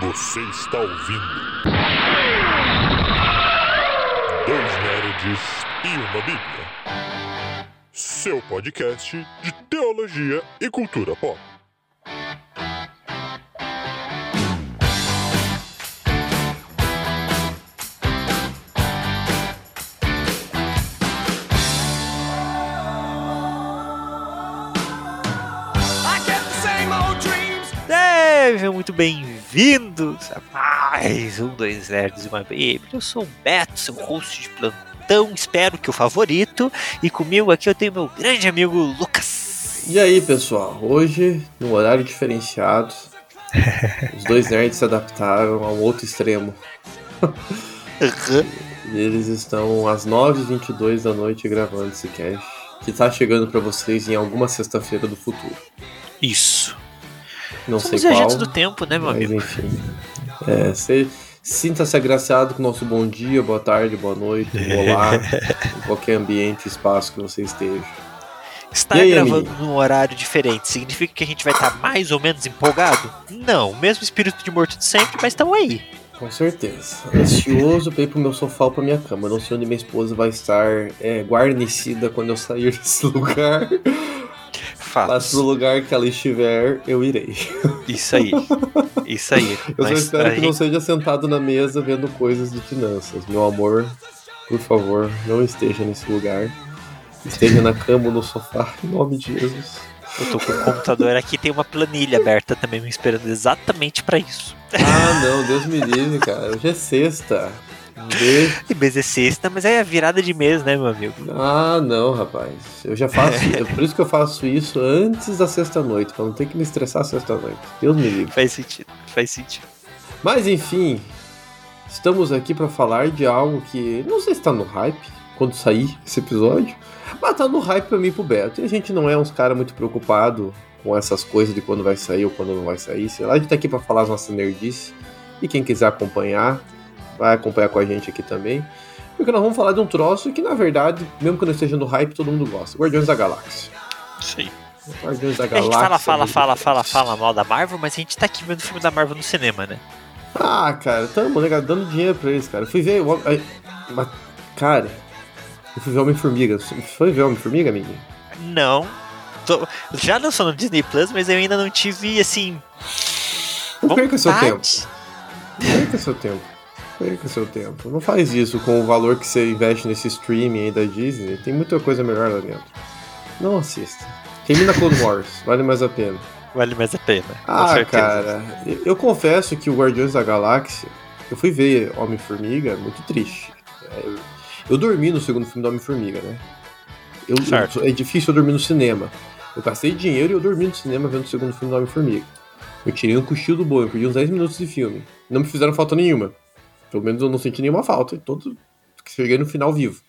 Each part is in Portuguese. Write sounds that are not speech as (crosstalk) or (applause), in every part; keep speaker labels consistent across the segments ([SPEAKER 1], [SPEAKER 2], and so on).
[SPEAKER 1] Você está ouvindo. Dois Nerds e uma Bíblia. Seu podcast de teologia e cultura pop.
[SPEAKER 2] Sejam muito bem-vindos a mais um Dois Nerds e uma Bíblia. Eu sou o Beto, seu host de plantão, espero que o favorito. E comigo aqui eu tenho meu grande amigo Lucas.
[SPEAKER 3] E aí, pessoal? Hoje, no horário diferenciado, (laughs) os dois nerds se adaptaram a um outro extremo. E eles estão às 9h22 da noite gravando esse cast, que tá chegando para vocês em alguma sexta-feira do futuro.
[SPEAKER 2] Isso.
[SPEAKER 3] Não
[SPEAKER 2] Somos
[SPEAKER 3] sei qual,
[SPEAKER 2] agentes do tempo, né, meu
[SPEAKER 3] mas
[SPEAKER 2] amigo?
[SPEAKER 3] enfim. É, você sinta-se agraciado com o nosso bom dia, boa tarde, boa noite, (laughs) olá, em qualquer ambiente, espaço que você esteja.
[SPEAKER 2] Estar
[SPEAKER 3] aí,
[SPEAKER 2] gravando num horário diferente significa que a gente vai estar mais ou menos empolgado? Não, mesmo espírito de morto de sempre, mas estamos aí.
[SPEAKER 3] Com certeza. Ansioso pra ir pro meu sofá ou pra minha cama. Não sei onde minha esposa vai estar é, guarnecida quando eu sair desse (laughs) lugar. Mas
[SPEAKER 2] Fatos.
[SPEAKER 3] pro lugar que ela estiver, eu irei.
[SPEAKER 2] Isso aí. Isso aí. (laughs)
[SPEAKER 3] Eu só
[SPEAKER 2] Mas
[SPEAKER 3] espero que não
[SPEAKER 2] gente-
[SPEAKER 3] seja sentado na mesa vendo coisas de finanças. Meu amor, por favor, não esteja nesse lugar. Esteja na cama ou no sofá, em nome de Jesus.
[SPEAKER 2] Eu tô com o computador aqui, tem uma planilha aberta também me esperando exatamente pra isso.
[SPEAKER 3] Ah, não, Deus me livre, cara. Hoje é sexta. De-
[SPEAKER 2] E mês é sexta, mas é a virada de mês, né, meu amigo?
[SPEAKER 3] Ah, não, rapaz. Eu já faço. (laughs) É por isso que eu faço isso antes da sexta-noite, pra não ter que me estressar sexta-noite. Deus me livre.
[SPEAKER 2] Faz sentido, faz sentido.
[SPEAKER 3] Mas enfim, estamos aqui pra falar de algo que não sei se tá no hype quando sair esse episódio, mas tá no hype pra mim e pro Beto. E a gente não é uns cara muito preocupado com essas coisas de quando vai sair ou quando não vai sair. Sei lá, a gente tá aqui pra falar as nossas nerdices. E quem quiser acompanhar, vai acompanhar com a gente aqui também. Porque nós vamos falar de um troço que, na verdade, mesmo que não esteja no hype, todo mundo gosta. Guardiões da Galáxia.
[SPEAKER 2] Sim.
[SPEAKER 3] Guardiões da
[SPEAKER 2] A gente
[SPEAKER 3] Galáxia.
[SPEAKER 2] fala, fala,
[SPEAKER 3] meu
[SPEAKER 2] fala, fala, fala mal da Marvel, mas a gente tá aqui vendo o filme da Marvel no cinema, né?
[SPEAKER 3] Ah, cara, tamo, né, cara, dando dinheiro pra eles, cara. Eu fui ver. o mas, Cara, eu fui ver Homem-Formiga. Você Foi ver Homem-Formiga, amiguinho?
[SPEAKER 2] Não. Tô- Já lançou no Disney Plus, mas eu ainda não tive, assim.
[SPEAKER 3] Não perca seu tempo. Não perca seu tempo. Perca seu tempo. Não faz isso com o valor que você investe nesse streaming aí da Disney. Tem muita coisa melhor lá dentro. Não assista. Termina Clone Wars, vale mais a pena.
[SPEAKER 2] Vale mais a pena.
[SPEAKER 3] Ah, cara, eu, eu confesso que o Guardiões da Galáxia, eu fui ver Homem-Formiga muito triste. É, Eu, eu dormi no segundo filme do Homem-Formiga, né? Eu- eu- é difícil eu dormir no cinema. Eu gastei dinheiro e eu dormi no cinema vendo o segundo filme do Homem-Formiga. Eu tirei um cochilo do bom, eu perdi uns 10 minutos de filme. Não me fizeram falta nenhuma. Pelo menos eu não senti nenhuma falta. Todo cheguei no final vivo.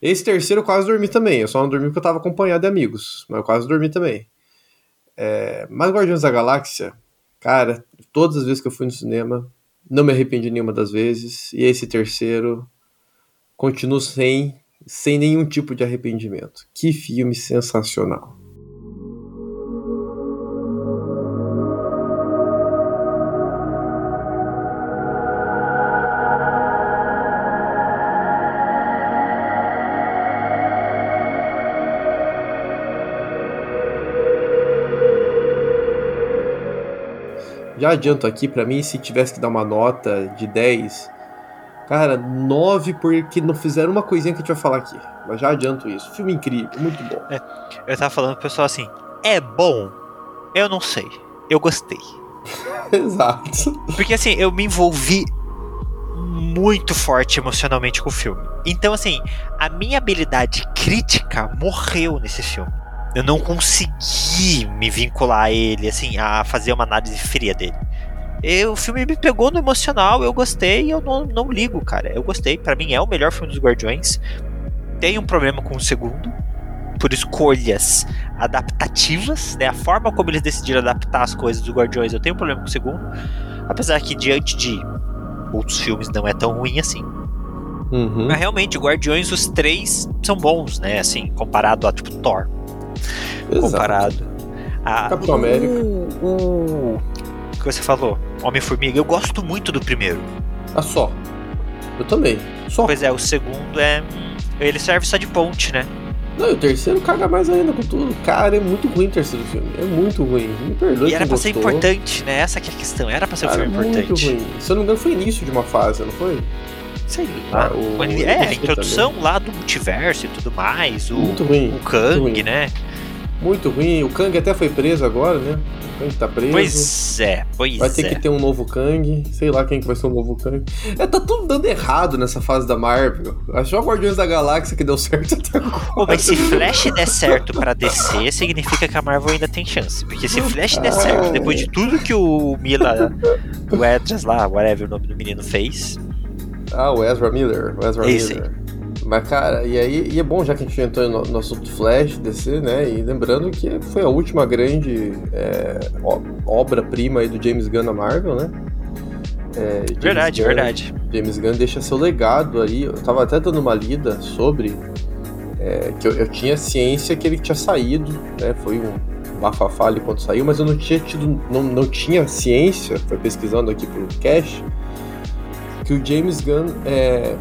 [SPEAKER 3] Esse terceiro eu quase dormi também. Eu só não dormi porque eu tava acompanhado de amigos. Mas eu quase dormi também. É, mas Guardiões da Galáxia, cara, todas as vezes que eu fui no cinema, não me arrependi nenhuma das vezes. E esse terceiro, continuo sem, sem nenhum tipo de arrependimento. Que filme sensacional. Já adianto aqui, pra mim, se tivesse que dar uma nota de 10, cara, 9 porque não fizeram uma coisinha que a gente vai falar aqui. Mas já adianto isso. Filme incrível, muito bom.
[SPEAKER 2] Eu tava falando pro pessoal assim: é bom? Eu não sei. Eu gostei. (laughs)
[SPEAKER 3] Exato.
[SPEAKER 2] Porque assim, eu me envolvi muito forte emocionalmente com o filme. Então, assim, a minha habilidade crítica morreu nesse filme. Eu não consegui me vincular a ele, assim, a fazer uma análise fria dele. Eu, o filme me pegou no emocional, eu gostei e eu não, não ligo, cara. Eu gostei, Pra mim é o melhor filme dos Guardiões. Tem um problema com o segundo, por escolhas adaptativas, né? A forma como eles decidiram adaptar as coisas dos Guardiões, eu tenho um problema com o segundo. Apesar que diante de outros filmes não é tão ruim assim.
[SPEAKER 3] Uhum.
[SPEAKER 2] Mas realmente, Guardiões, os três são bons, né? Assim, comparado a tipo Thor.
[SPEAKER 3] Exato.
[SPEAKER 2] Comparado a.
[SPEAKER 3] Capitão América.
[SPEAKER 2] O, o, que você falou, Homem-Formiga, eu gosto muito do primeiro.
[SPEAKER 3] Ah, só. Eu também. Só.
[SPEAKER 2] Pois é, o segundo é. Ele serve só de ponte, né?
[SPEAKER 3] Não, e o terceiro caga mais ainda com tudo. Cara, é muito ruim o terceiro filme. É muito ruim. Me perdoe.
[SPEAKER 2] E era pra ser
[SPEAKER 3] gostou.
[SPEAKER 2] importante, né? Essa que é a questão. Era pra ser um
[SPEAKER 3] Cara,
[SPEAKER 2] filme
[SPEAKER 3] muito
[SPEAKER 2] importante.
[SPEAKER 3] ruim. Se eu não me engano, foi início de uma fase, não foi?
[SPEAKER 2] Sei lá.
[SPEAKER 3] Ah, o-
[SPEAKER 2] ele- é, a introdução lá do multiverso e tudo mais. O,
[SPEAKER 3] Muito ruim.
[SPEAKER 2] o Kang,
[SPEAKER 3] muito ruim.
[SPEAKER 2] né?
[SPEAKER 3] Muito ruim. O Kang até foi preso agora, né? O Kang tá preso.
[SPEAKER 2] Pois é, pois
[SPEAKER 3] Vai ter
[SPEAKER 2] é.
[SPEAKER 3] que ter um novo Kang. Sei lá quem que vai ser o novo Kang. É, tá tudo dando errado nessa fase da Marvel. Achou o Guardiões da Galáxia que deu certo (laughs) até agora.
[SPEAKER 2] Pô, mas se Flash der certo pra DC, significa que a Marvel ainda tem chance. Porque se Flash der certo, depois de tudo que o Mila, o Edras lá, whatever o nome do menino fez,
[SPEAKER 3] Ah, o Ezra Miller. O Ezra
[SPEAKER 2] Esse
[SPEAKER 3] Miller. Mas, cara, e aí e é bom já que a gente entrou no, no assunto Flash, DC, né? E lembrando que foi a última grande é, obra-prima aí do James Gunn na Marvel, né? É,
[SPEAKER 2] verdade,
[SPEAKER 3] Gunn-
[SPEAKER 2] verdade.
[SPEAKER 3] James Gunn deixa seu legado aí. Eu tava até dando uma lida sobre. é, que eu, eu tinha ciência que ele tinha saído, né? Foi um bafafá ali quando saiu, mas eu não tinha tido. Não, não tinha ciência, foi pesquisando aqui pro Cash, que o James Gunn é,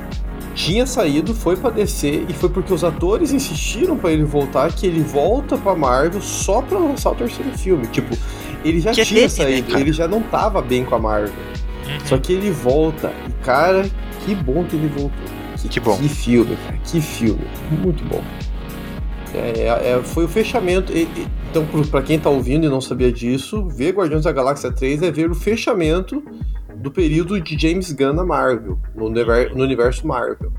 [SPEAKER 3] tinha saído, foi pra DC e foi porque os atores insistiram pra ele voltar que ele volta pra Marvel só pra lançar o terceiro filme. Tipo, ele já
[SPEAKER 2] Que é
[SPEAKER 3] tinha
[SPEAKER 2] dele, né,
[SPEAKER 3] saído,
[SPEAKER 2] cara?
[SPEAKER 3] ele já não tava bem com a Marvel.
[SPEAKER 2] Uhum.
[SPEAKER 3] Só que ele volta. E, cara, que bom que ele voltou.
[SPEAKER 2] Que bom.
[SPEAKER 3] Que filme, cara. Que filme. Muito bom. É, é, foi o fechamento. e- e- então, pra quem tá ouvindo e não sabia disso, ver Guardiões da Galáxia 3 é ver o fechamento do período de James Gunn na Marvel, no, univer- no universo Marvel.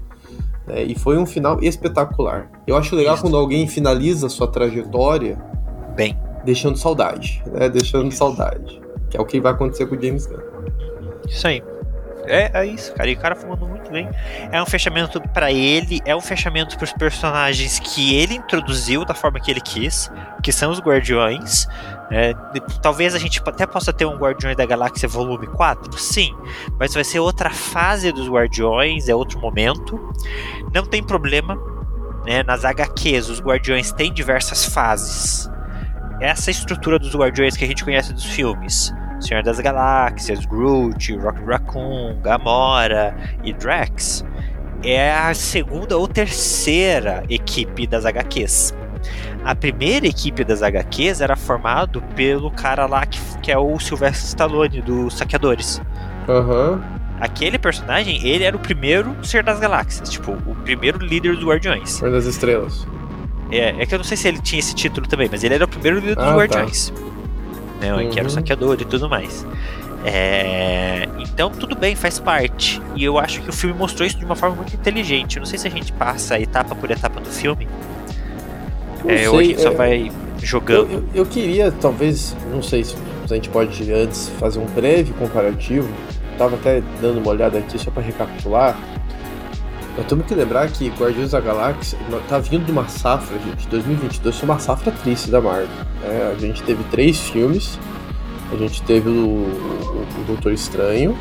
[SPEAKER 3] né? e foi um final espetacular. Eu acho legal
[SPEAKER 2] Isso.
[SPEAKER 3] quando alguém finaliza sua trajetória
[SPEAKER 2] Bem,
[SPEAKER 3] deixando saudade, né? Deixando saudade. Que é o que vai acontecer com o James Gunn.
[SPEAKER 2] isso aí. É, é isso, cara. E o cara falando muito bem. É um fechamento pra ele, é um fechamento pros personagens que ele introduziu da forma que ele quis, que são os Guardiões. É, talvez a gente até possa ter um Guardiões da Galáxia volume 4, sim, mas vai ser outra fase dos Guardiões, é outro momento. Não tem problema, né? Nas HQs, os Guardiões têm diversas fases. Essa estrutura dos Guardiões que a gente conhece dos filmes. Senhor das Galáxias, Groot, Rock Raccoon, Gamora e Drax é a segunda ou terceira equipe das HQs. A primeira equipe das HQs era formado pelo cara lá que, que é o Sylvester Stallone dos Saqueadores.
[SPEAKER 3] Aham.
[SPEAKER 2] Aquele personagem, ele era o primeiro ser das galáxias, tipo, o primeiro líder dos Guardiões.
[SPEAKER 3] Senhor das Estrelas.
[SPEAKER 2] É, é que eu não sei se ele tinha esse título também, mas ele era o primeiro líder dos
[SPEAKER 3] Ah, tá.
[SPEAKER 2] Né, Que era o
[SPEAKER 3] Uhum.
[SPEAKER 2] saqueador e tudo mais. É, então, tudo bem, faz parte. E eu acho que o filme mostrou isso de uma forma muito inteligente. Eu não sei se a gente passa etapa por etapa do filme. É, ou a gente só
[SPEAKER 3] é,
[SPEAKER 2] vai
[SPEAKER 3] Eu,
[SPEAKER 2] jogando.
[SPEAKER 3] eu, eu queria, talvez, não sei se a gente pode antes fazer um breve comparativo. Tava até dando uma olhada aqui só pra recapitular. Nós temos que lembrar que Guardiões da Galáxia tá vindo de uma safra, gente. 2022 foi uma safra triste da Marvel. né? a gente teve três filmes. A gente teve o, o, o Doutor Estranho.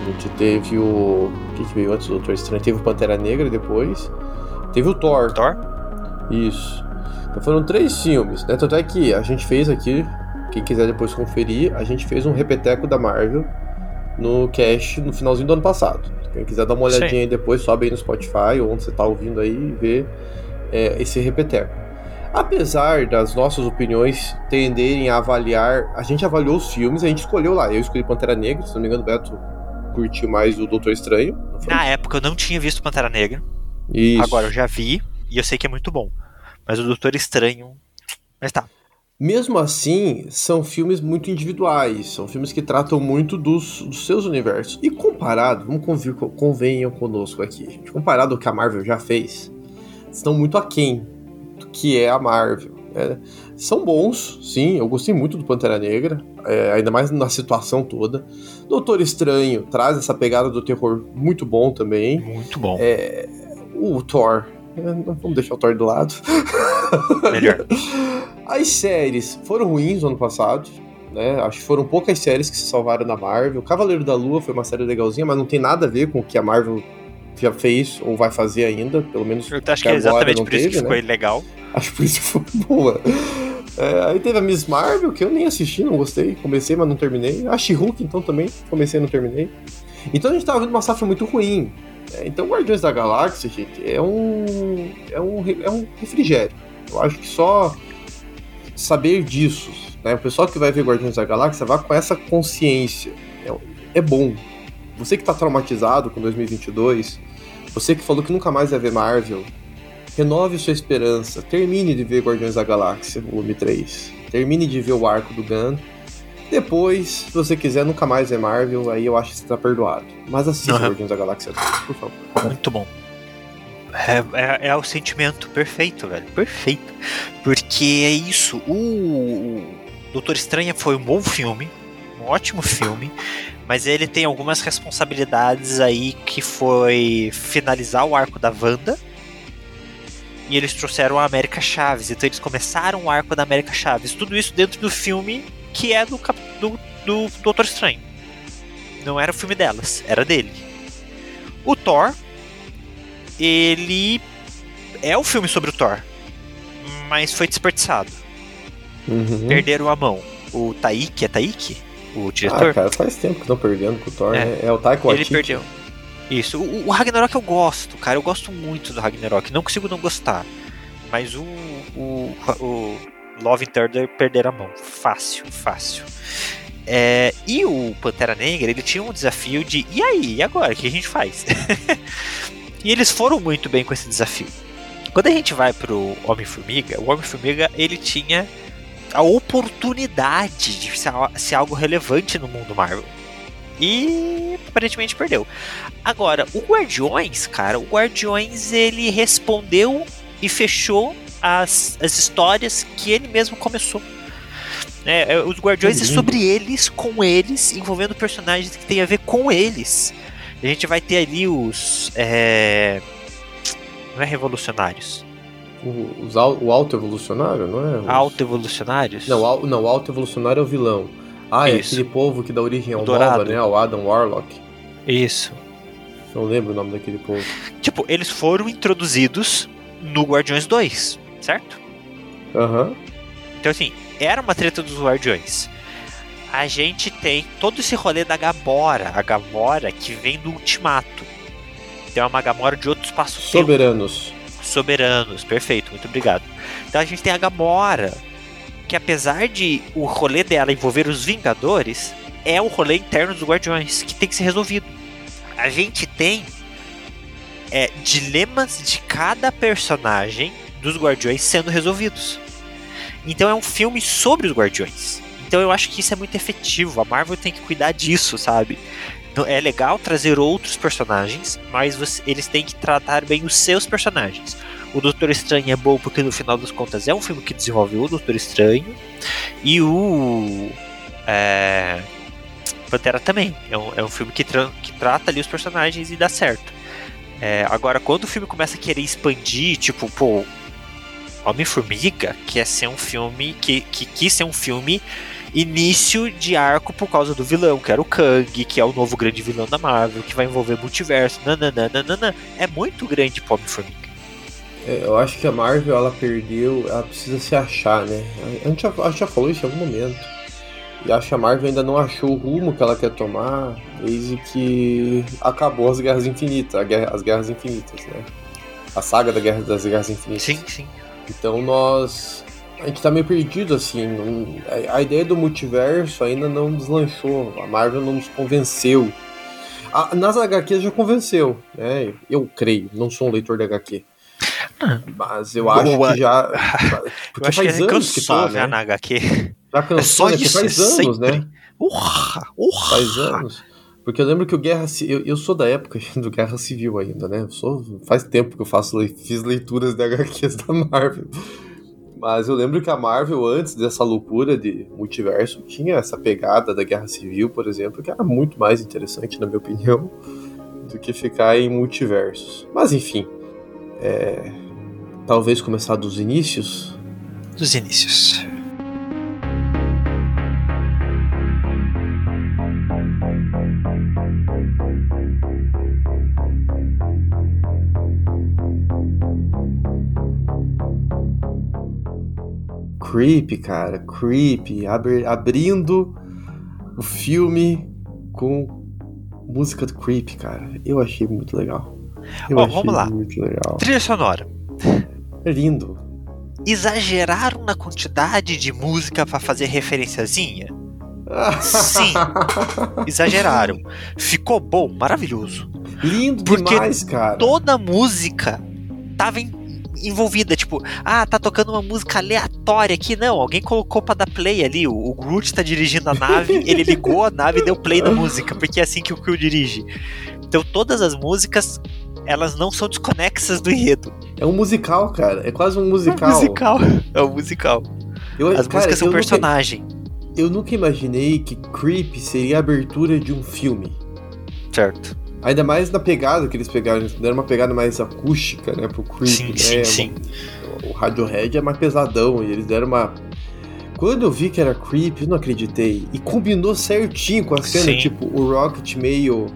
[SPEAKER 3] A gente teve o. O que, que veio antes do Doutor Estranho? Teve o Pantera Negra depois. Teve o Thor.
[SPEAKER 2] Thor?
[SPEAKER 3] Isso. Então foram três filmes, né? Tanto é que a gente fez aqui, quem quiser depois conferir, a gente fez um repeteco da Marvel no cast no finalzinho do ano passado. Quem quiser dar uma olhadinha
[SPEAKER 2] Sim.
[SPEAKER 3] aí depois, sobe aí no Spotify ou onde você tá ouvindo aí e vê é, esse repeteco. Apesar das nossas opiniões tenderem a avaliar, a gente avaliou os filmes, a gente escolheu lá. Eu escolhi Pantera Negra, se não me engano, o Beto curtiu mais o Doutor Estranho.
[SPEAKER 2] Na época eu não tinha visto Pantera Negra.
[SPEAKER 3] Isso.
[SPEAKER 2] Agora eu já vi e eu sei que é muito bom. Mas o Doutor Estranho. Mas tá.
[SPEAKER 3] Mesmo assim, são filmes muito individuais, são filmes que tratam muito dos, dos seus universos. E comparado, vamos convir, convenham conosco aqui, gente, comparado ao que a Marvel já fez, estão muito aquém do que é a Marvel. né? são bons, sim, eu gostei muito do Pantera Negra, é, ainda mais na situação toda. Doutor Estranho traz essa pegada do terror muito bom também.
[SPEAKER 2] Muito bom.
[SPEAKER 3] É, o Thor, é, não vamos deixar o Thor do lado.
[SPEAKER 2] Melhor. (laughs)
[SPEAKER 3] As séries foram ruins no ano passado, né? Acho que foram poucas séries que se salvaram na Marvel. Cavaleiro da Lua foi uma série legalzinha, mas não tem nada a ver com o que a Marvel já fez ou vai fazer ainda, pelo menos
[SPEAKER 2] Eu acho que é exatamente
[SPEAKER 3] não
[SPEAKER 2] por isso que ficou
[SPEAKER 3] né?
[SPEAKER 2] legal.
[SPEAKER 3] Acho por isso que foi boa. É, aí teve a Miss Marvel, que eu nem assisti, não gostei. Comecei, mas não terminei. A She-Hulk, então, também. Comecei e não terminei. Então a gente tava vendo uma safra muito ruim. É, então Guardiões da Galáxia, gente, é um, é um, é um refrigério. Eu acho que só saber disso, né? O pessoal que vai ver Guardiões da Galáxia vai com essa consciência. É, é bom. Você que tá traumatizado com 2022, você que falou que nunca mais vai ver Marvel, renove sua esperança. Termine de ver Guardiões da Galáxia, volume 3. Termine de ver o arco do Gun. Depois, se você quiser nunca mais ver Marvel, aí eu acho que você tá perdoado. Mas assista uhum. Guardiões da Galáxia 2, por favor.
[SPEAKER 2] Muito bom. É, é, é, o sentimento perfeito, velho. Perfeito. Porque é isso. O Doutor Estranha foi um bom filme. Um ótimo filme. Mas ele tem algumas responsabilidades aí que foi finalizar o arco da Wanda. E eles trouxeram a América Chaves. Então eles começaram o arco da América Chaves. Tudo isso dentro do filme que é do, do, do Doutor Estranho. Não era o filme delas, era dele. O Thor ele é o filme sobre o Thor, mas foi desperdiçado. Uhum. Perderam a mão. O Taiki, é Taiki? O diretor?
[SPEAKER 3] Ah, cara, faz tempo que estão perdendo com o Thor, é. né? É o Taika Waititi.
[SPEAKER 2] Ele perdeu. Isso. O, o, Ragnarok eu gosto, cara. Eu gosto muito do Ragnarok. Não consigo não gostar. Mas o, o, o Love and Thunder perderam a mão. Fácil, fácil. É, e o Pantera Negra, ele tinha um desafio de e aí, e agora? O que a gente faz? (laughs) E eles foram muito bem com esse desafio. Quando a gente vai pro Homem-Formiga, o Homem-Formiga ele tinha a oportunidade de ser, algo relevante no mundo Marvel. E aparentemente perdeu. Agora, o Guardiões, cara, o Guardiões ele respondeu e fechou as, as histórias que ele mesmo começou. É, é os Guardiões é sobre eles, com eles, envolvendo personagens que tem a ver com eles. A gente vai ter ali os. É... Não é revolucionários.
[SPEAKER 3] O, os, o alto evolucionário, não é? Os...
[SPEAKER 2] Alto evolucionários?
[SPEAKER 3] Não, al, não, o alto evolucionário é o vilão. Ah, Isso. é aquele povo que dá origem ao Nova, né? O Adam Warlock.
[SPEAKER 2] Isso.
[SPEAKER 3] Não lembro o nome daquele povo. (laughs)
[SPEAKER 2] Tipo, eles foram introduzidos no Guardiões 2, certo?
[SPEAKER 3] Aham. Uhum.
[SPEAKER 2] Então, assim, era uma treta dos Guardiões a gente tem todo esse rolê da Gamora, a Gamora que vem do Ultimato. Tem uma Gamora de outro espaço
[SPEAKER 3] Soberanos.
[SPEAKER 2] Soberanos, perfeito, muito obrigado. Então a gente tem a Gamora, que apesar de o rolê dela envolver os Vingadores, é o rolê interno dos Guardiões, que tem que ser resolvido. A gente tem é, dilemas de cada personagem dos Guardiões sendo resolvidos. Então é um filme sobre os Guardiões. Então eu acho que isso é muito efetivo. A Marvel tem que cuidar disso, sabe? Então, é legal trazer outros personagens, mas você, eles têm que tratar bem os seus personagens. O Doutor Estranho é bom porque no final das contas é um filme que desenvolveu o Doutor Estranho. E o. É, Pantera também. É um, é um filme que, tra que trata ali os personagens e dá certo. É, agora, quando o filme começa a querer expandir, tipo, pô, Homem-Formiga quer ser um filme que, que quis ser um filme início de arco por causa do vilão, que era o Kang, que é o novo grande vilão da Marvel, que vai envolver multiverso, nananana. É muito grande Pop Formiga.
[SPEAKER 3] É, eu acho que a Marvel ela perdeu, ela precisa se achar, né? A gente já, a gente já falou isso em algum momento. E acho que a Marvel ainda não achou o rumo que ela quer tomar desde que acabou as Guerras Infinitas, guerra, as Guerras Infinitas, né? A saga da guerra, das Guerras Infinitas.
[SPEAKER 2] Sim, sim.
[SPEAKER 3] Então nós a gente tá meio perdido, assim. Não, a, ideia do multiverso ainda não deslanchou. A Marvel não nos convenceu. A, nas HQs já convenceu, né? Eu creio, não sou um leitor de HQ. Mas eu acho Boa. que já. (laughs)
[SPEAKER 2] Porque eu acho faz que anos que tá, né? na HQ.
[SPEAKER 3] Já cansou, é só né? isso, faz é anos, sempre. né?
[SPEAKER 2] Urra, urra.
[SPEAKER 3] Faz anos. Porque eu lembro que o Guerra eu, eu sou da época (laughs) do Guerra Civil ainda, né? Eu sou, faz tempo que eu faço fiz leituras de HQs da Marvel. Mas eu lembro que a Marvel, antes dessa loucura de multiverso, tinha essa pegada da Guerra Civil, por exemplo, que era muito mais interessante, na minha opinião, do que ficar em multiversos. Mas enfim, é... talvez começar dos inícios?
[SPEAKER 2] Dos inícios.
[SPEAKER 3] Creep, cara. Creep. Abri, abrindo o filme com música do Creep, cara. Eu achei muito legal. Eu achei
[SPEAKER 2] vamos lá.
[SPEAKER 3] muito legal.
[SPEAKER 2] Trilha sonora.
[SPEAKER 3] É lindo.
[SPEAKER 2] Exageraram na quantidade de música pra fazer referenciazinha? Sim. (laughs) Exageraram. Ficou bom, maravilhoso.
[SPEAKER 3] lindo
[SPEAKER 2] Porque
[SPEAKER 3] demais, cara.
[SPEAKER 2] Toda a música tava em- envolvida, tipo, ah, tá tocando uma música aleatória aqui. Não, alguém colocou pra dar play ali. O, o Groot tá dirigindo a nave, (laughs) ele ligou a nave e deu play na música, porque é assim que o Quill dirige. Então todas as músicas, elas não são desconexas do enredo.
[SPEAKER 3] É um musical, cara. É quase um
[SPEAKER 2] É um
[SPEAKER 3] musical.
[SPEAKER 2] musical. (laughs) É um musical.
[SPEAKER 3] Eu,
[SPEAKER 2] As
[SPEAKER 3] cara,
[SPEAKER 2] músicas são
[SPEAKER 3] eu nunca-
[SPEAKER 2] personagem.
[SPEAKER 3] eu nunca imaginei que Creep seria a abertura de um filme.
[SPEAKER 2] Certo.
[SPEAKER 3] Ainda mais na pegada que eles pegaram. Eles deram uma pegada mais acústica, né? Pro Creep,
[SPEAKER 2] Sim,
[SPEAKER 3] né?
[SPEAKER 2] sim, sim.
[SPEAKER 3] O Radiohead é mais pesadão. E eles deram uma. Quando eu vi que era Creep, eu não acreditei. E combinou certinho com a cena,
[SPEAKER 2] Sim.
[SPEAKER 3] tipo, o Rocket meio.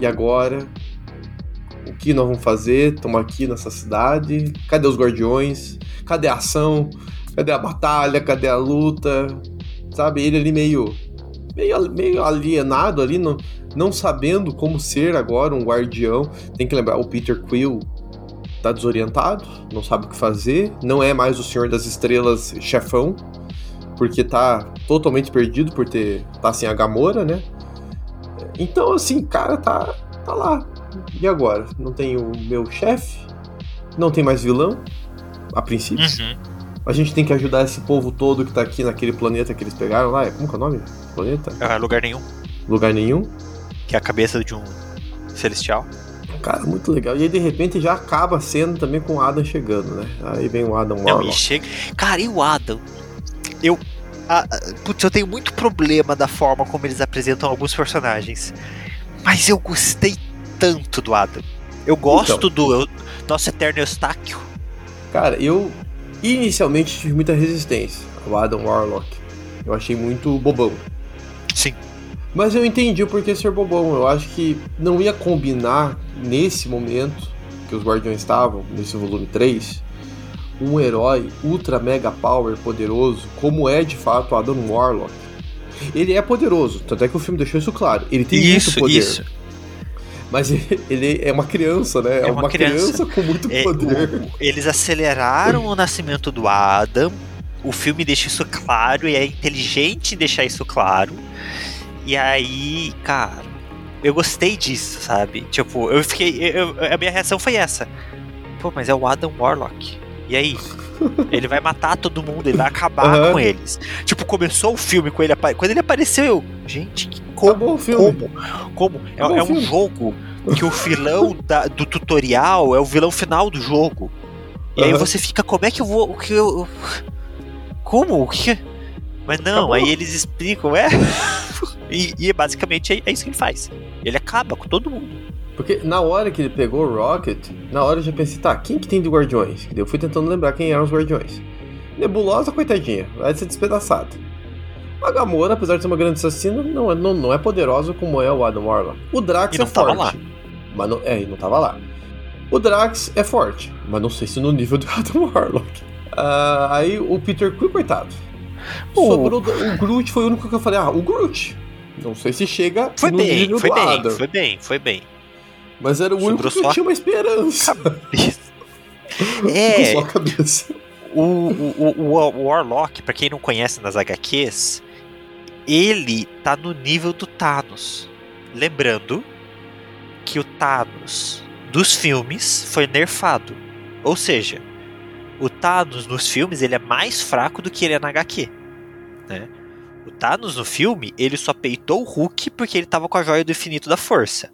[SPEAKER 3] E agora? O que nós vamos fazer? Estamos aqui nessa cidade. Cadê os guardiões? Cadê a ação? Cadê a batalha? Cadê a luta? Sabe? Ele ali meio. Meio, meio alienado ali, não, não sabendo como ser agora um guardião. Tem que lembrar, o Peter Quill tá desorientado, não sabe o que fazer, não é mais o Senhor das Estrelas chefão, porque tá totalmente perdido por ter tá sem a Gamora, né? Então assim, cara, tá tá lá. E agora? Não tem o meu chefe? Não tem mais vilão? A princípio.
[SPEAKER 2] Uhum.
[SPEAKER 3] A gente tem que ajudar esse povo todo que tá aqui naquele planeta que eles pegaram lá. Como que é o nome? Planeta?
[SPEAKER 2] Ah, lugar nenhum.
[SPEAKER 3] Lugar nenhum.
[SPEAKER 2] Que é a cabeça de um celestial.
[SPEAKER 3] Cara, muito legal. E aí, de repente, já acaba sendo também com o Adam chegando, né? Aí vem o Adam
[SPEAKER 2] Não, e
[SPEAKER 3] Warlock.
[SPEAKER 2] chega. Cara, e o Adam? Eu. ah, putz, eu tenho muito problema da forma como eles apresentam alguns personagens. Mas eu gostei tanto do Adam. Eu gosto
[SPEAKER 3] Então.
[SPEAKER 2] do eu- nosso eterno Eustáquio.
[SPEAKER 3] Cara, eu inicialmente tive muita resistência ao Adam Warlock. Eu achei muito bobão.
[SPEAKER 2] Sim.
[SPEAKER 3] Mas eu entendi o porquê ser bobão. Eu acho que não ia combinar nesse momento que os Guardiões estavam, nesse volume 3, um herói ultra mega power poderoso, como é de fato Adam Warlock. Ele é poderoso, tanto é que o filme deixou isso claro. Ele tem muito poder. Mas ele, é uma criança, né? É,
[SPEAKER 2] É
[SPEAKER 3] uma,
[SPEAKER 2] uma
[SPEAKER 3] criança.
[SPEAKER 2] criança.
[SPEAKER 3] com muito
[SPEAKER 2] É,
[SPEAKER 3] poder.
[SPEAKER 2] o- eles aceleraram o nascimento do Adam. O filme deixa isso claro e é inteligente deixar isso claro. E aí, cara, eu gostei disso, sabe? Tipo, eu fiquei. eu- a minha reação foi essa. Pô, mas é o Adam Warlock. E aí? (laughs) Ele vai matar todo mundo, ele vai acabar
[SPEAKER 3] Aham.
[SPEAKER 2] com eles. Tipo, começou o filme com ele Quando ele apareceu, eu. Gente, que como?
[SPEAKER 3] Filme.
[SPEAKER 2] Como? Como? É, é um jogo que o vilão (laughs) da- do tutorial é o vilão final do jogo. E aí
[SPEAKER 3] Aham.
[SPEAKER 2] você fica, como é que eu vou. O que eu. Como? O que? Mas não,
[SPEAKER 3] Acabou.
[SPEAKER 2] aí eles explicam, é. (laughs) e, e basicamente é, é isso que ele faz. Ele acaba com todo mundo.
[SPEAKER 3] Porque na hora que ele pegou o Rocket, na hora eu já pensei, tá, quem que tem de Guardiões? Eu fui tentando lembrar quem eram os Guardiões. Nebulosa, coitadinha, vai ser despedaçada. A Gamora, apesar de ser uma grande assassina, não é, não, não é poderosa como é o Adam Warlock. O Drax
[SPEAKER 2] E não
[SPEAKER 3] é
[SPEAKER 2] tava
[SPEAKER 3] forte. Mas não, é, e não tava lá. O Drax é forte, mas não sei se no nível do (laughs) Adam Warlock. Ah, aí o Peter Quill, coitado.
[SPEAKER 2] O-
[SPEAKER 3] Sobrou o Groot, foi o único que eu falei, ah, o Groot. Não sei se chega
[SPEAKER 2] Foi
[SPEAKER 3] no
[SPEAKER 2] bem,
[SPEAKER 3] nível
[SPEAKER 2] foi
[SPEAKER 3] do
[SPEAKER 2] bem,
[SPEAKER 3] Adam.
[SPEAKER 2] foi bem, foi bem.
[SPEAKER 3] Mas era o único
[SPEAKER 2] Sobrou
[SPEAKER 3] que eu
[SPEAKER 2] só
[SPEAKER 3] tinha uma esperança. (laughs)
[SPEAKER 2] É,
[SPEAKER 3] Só a cabeça.
[SPEAKER 2] o, o, o, o Warlock, pra quem não conhece nas HQs, ele tá no nível do Thanos. Lembrando que o Thanos dos filmes foi nerfado. Ou seja, o Thanos nos filmes ele é mais fraco do que ele é na HQ. Né? O Thanos no filme, ele só peitou o Hulk porque ele tava com a joia do infinito da força.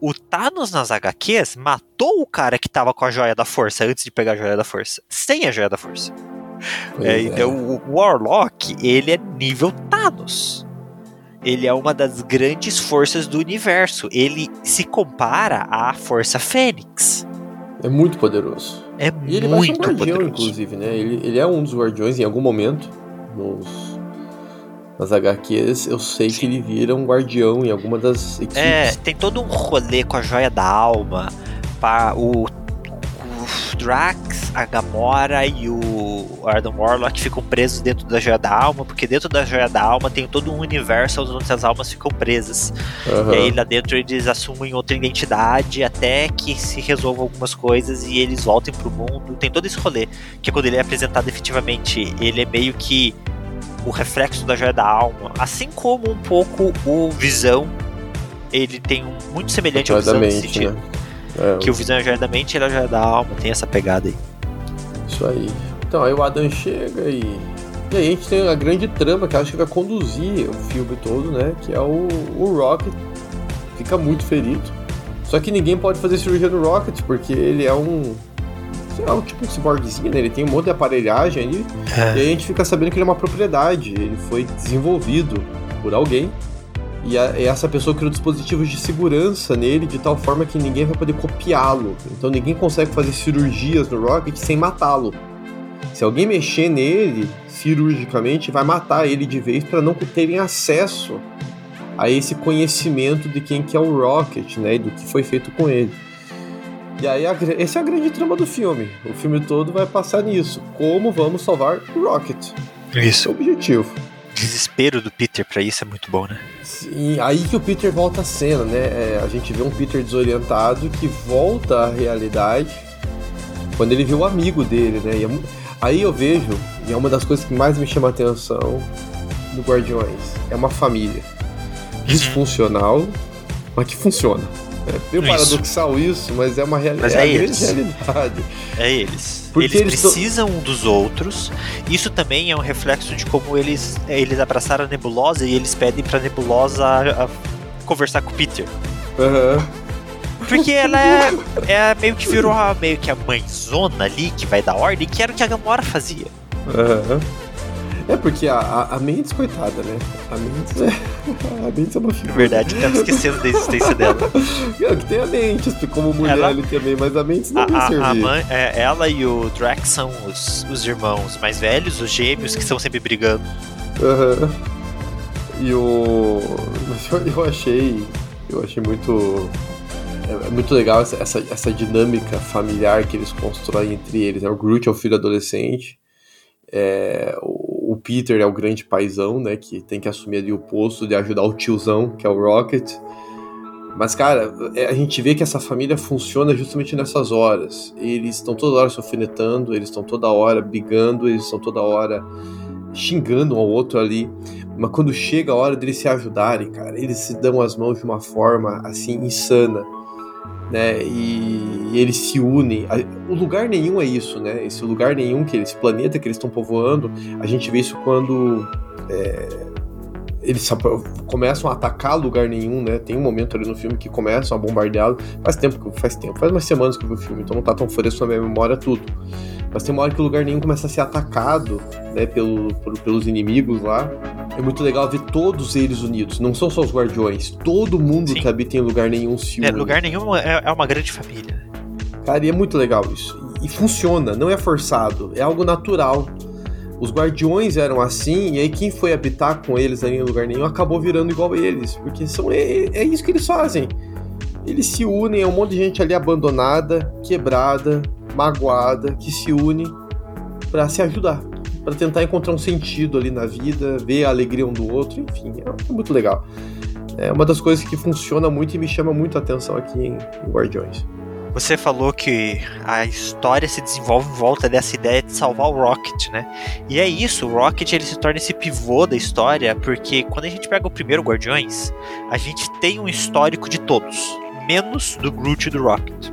[SPEAKER 2] O Thanos nas HQs matou o cara que tava com a joia da força antes de pegar a joia da força. Sem a joia da força. É,
[SPEAKER 3] é.
[SPEAKER 2] então o Warlock, ele é nível Thanos. Ele é uma das grandes forças do universo. Ele se compara à Força Fênix.
[SPEAKER 3] É muito poderoso.
[SPEAKER 2] É
[SPEAKER 3] E ele ser um
[SPEAKER 2] muito
[SPEAKER 3] guardião,
[SPEAKER 2] poderoso.
[SPEAKER 3] inclusive, né? Ele, ele é um dos guardiões em algum momento. Nos, nas HQs, eu sei que ele vira um guardião em alguma das equipes.
[SPEAKER 2] É, tem todo um rolê com a joia da alma. Pra o, o- Drax, a Gamora e o Arden Warlock ficam presos dentro da Joia da Alma, porque dentro da Joia da Alma tem todo um universo onde as almas ficam presas.
[SPEAKER 3] Aham.
[SPEAKER 2] E aí lá dentro eles assumem outra identidade até que se resolvam algumas coisas e eles voltem pro mundo. Tem todo esse rolê, que quando ele é apresentado efetivamente, ele é meio que o reflexo da Joia da Alma, assim como um pouco o Visão. Ele tem um muito semelhante ao Visão nesse sentido.
[SPEAKER 3] né? É,
[SPEAKER 2] Que o Visão é a joia da mente e ele é a joia da alma. Tem essa pegada aí.
[SPEAKER 3] Isso aí. Então, aí o Adam chega e. E aí a gente tem a grande trama que acho que vai conduzir o filme todo, né? Que é o, o Rocket. Fica muito ferido. Só que ninguém pode fazer cirurgia no Rocket, porque ele é um. Sei lá, um tipo um ciborguezinho, né? Ele tem um monte de aparelhagem ali. E aí a gente fica sabendo que ele é uma propriedade. Ele foi desenvolvido por alguém. E, a- e essa pessoa criou dispositivos de segurança nele de tal forma que ninguém vai poder copiá-lo. Então ninguém consegue fazer cirurgias no Rocket sem matá-lo. Se alguém mexer nele cirurgicamente, vai matar ele de vez para não terem acesso a esse conhecimento de quem que é o Rocket, né, e do que foi feito com ele. E aí, essa é a grande trama do filme. O filme todo vai passar nisso. Como vamos salvar o Rocket? Esse
[SPEAKER 2] Isso.
[SPEAKER 3] é o objetivo.
[SPEAKER 2] O desespero do Peter pra isso é muito bom, né?
[SPEAKER 3] Sim, aí que o Peter volta à cena, né? É, a gente vê um Peter desorientado que volta à realidade quando ele vê o amigo dele, né? É aí eu vejo, e é uma das coisas que mais me chama a atenção do Guardiões, é uma família disfuncional, mas que funciona. É meio
[SPEAKER 2] Isso.
[SPEAKER 3] paradoxal isso, mas é uma reali
[SPEAKER 2] Mas
[SPEAKER 3] é
[SPEAKER 2] é eles.
[SPEAKER 3] realidade.
[SPEAKER 2] É eles.
[SPEAKER 3] Porque
[SPEAKER 2] eles
[SPEAKER 3] eles
[SPEAKER 2] precisam um dos outros. Isso também é um reflexo de como eles, eles abraçaram a Nebulosa e eles pedem pra Nebulosa a- a conversar com o Peter.
[SPEAKER 3] Aham.
[SPEAKER 2] Porque ela é, (laughs) é meio que virou a, meio que a mãezona ali que vai dar ordem, que era o que a Gamora fazia.
[SPEAKER 3] Aham. É porque a, a, a Mendes, coitada, né? A Mendes é. (laughs) A Mendes é uma figura.
[SPEAKER 2] verdade, estamos esquecendo da existência dela. (laughs)
[SPEAKER 3] É, que tem a Mendes, como mulher
[SPEAKER 2] Ela-
[SPEAKER 3] ali também, mas a Mendes não
[SPEAKER 2] A,
[SPEAKER 3] vai
[SPEAKER 2] a- mãe, é, ela e o Drax são os, os irmãos mais velhos, os gêmeos, que estão sempre brigando.
[SPEAKER 3] Aham. E o. Mas eu, eu achei. Eu achei muito. É, é muito legal essa, essa, essa dinâmica familiar que eles constroem entre eles. Né? O Groot é o filho adolescente. é, o, o Peter é o grande paizão, né? Que tem que assumir ali o posto de ajudar o tiozão, que é o Rocket. Mas, cara, é, a gente vê que essa família funciona justamente nessas horas. Eles estão toda hora se alfinetando, eles estão toda hora brigando, eles estão toda hora xingando um ao outro ali. Mas quando chega a hora deles se ajudarem, cara, eles se dão as mãos de uma forma assim insana, né? E, e eles se unem. O lugar nenhum é isso, né? Esse lugar nenhum que esse planeta que eles estão povoando, a gente vê isso quando é, eles começam a atacar lugar nenhum, né? Tem um momento ali no filme que começam a bombardeá-lo. Faz tempo que faz tempo, faz umas semanas que eu vi o filme, então não tá tão fresco na minha memória tudo. Mas tem uma hora que o lugar nenhum começa a ser atacado, né, pelo, por- pelos inimigos lá. É muito legal ver todos eles unidos. Não são só os guardiões. Todo mundo
[SPEAKER 2] Sim.
[SPEAKER 3] que habita em lugar nenhum se une.
[SPEAKER 2] É, lugar nenhum é, é uma grande família.
[SPEAKER 3] Cara, e é muito legal isso. E, e funciona, não é forçado. É algo natural. Os guardiões eram assim, e aí quem foi habitar com eles ali em lugar nenhum acabou virando igual a eles. Porque são, é, é isso que eles fazem. Eles se unem, é um monte de gente ali abandonada, quebrada, magoada, que se une pra se ajudar. Pra tentar encontrar um sentido ali na vida, ver a alegria um do outro, enfim, é, é muito legal. É uma das coisas que funciona muito e me chama muito a atenção aqui em, em Guardiões.
[SPEAKER 2] Você falou que a história se desenvolve em volta dessa ideia de salvar o Rocket, né? E é isso, o Rocket ele se torna esse pivô da história, porque quando a gente pega o primeiro Guardiões, a gente tem um histórico de todos, menos do Groot e do Rocket.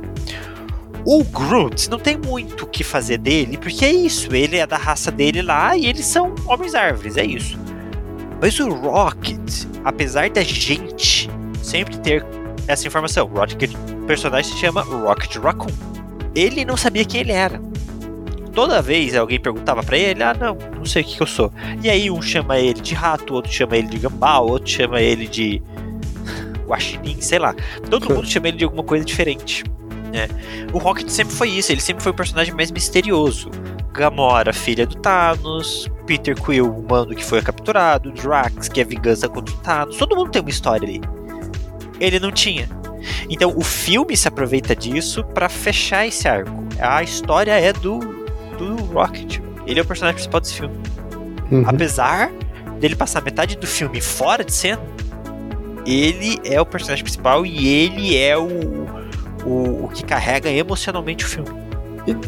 [SPEAKER 2] O Groot não tem muito o que fazer dele, porque é isso, ele é da raça dele lá e eles são homens-árvores, é isso. Mas o Rocket, apesar da gente sempre ter essa informação, o Rocket o personagem se chama Rocket Raccoon. Ele não sabia quem ele era. Toda vez alguém perguntava pra ele, ah não, não sei o que, que eu sou. E aí um chama ele de rato, outro chama ele de gambá, outro chama ele de guaxinim, sei lá. Todo mundo chama ele de alguma coisa diferente. Né? O Rocket sempre foi isso, ele sempre foi o personagem mais misterioso. Gamora, filha do Thanos, Peter Quill, humano que foi capturado, Drax, que é vingança contra o Thanos. Todo mundo tem uma história ali. Ele não tinha. Então o filme se aproveita disso pra fechar esse arco. A história é do, do Rocket. Ele é o personagem principal desse filme.
[SPEAKER 3] Uhum.
[SPEAKER 2] Apesar dele passar metade do filme fora de cena, ele é o personagem principal e ele é o, o, o que carrega emocionalmente o filme.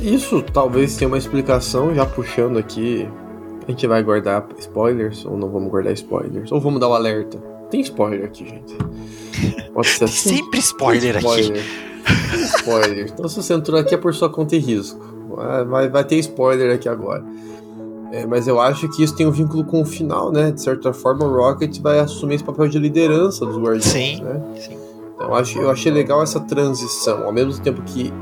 [SPEAKER 3] Isso talvez tenha uma explicação, já puxando aqui. A gente vai guardar spoilers ou não vamos guardar spoilers? Ou vamos dar o alerta? Tem spoiler aqui, gente. (laughs) Pode ser assim.
[SPEAKER 2] Sempre spoiler, aqui.
[SPEAKER 3] Spoiler. spoiler. Então se você entrou aqui é por sua conta e risco. Vai, vai, vai ter spoiler aqui agora. É, mas eu acho que isso tem um vínculo com o final, né? De certa forma, o Rocket vai assumir esse papel de liderança dos Guardiões,
[SPEAKER 2] Sim,
[SPEAKER 3] né?
[SPEAKER 2] sim.
[SPEAKER 3] Então eu, acho, eu achei legal essa transição. Ao mesmo tempo que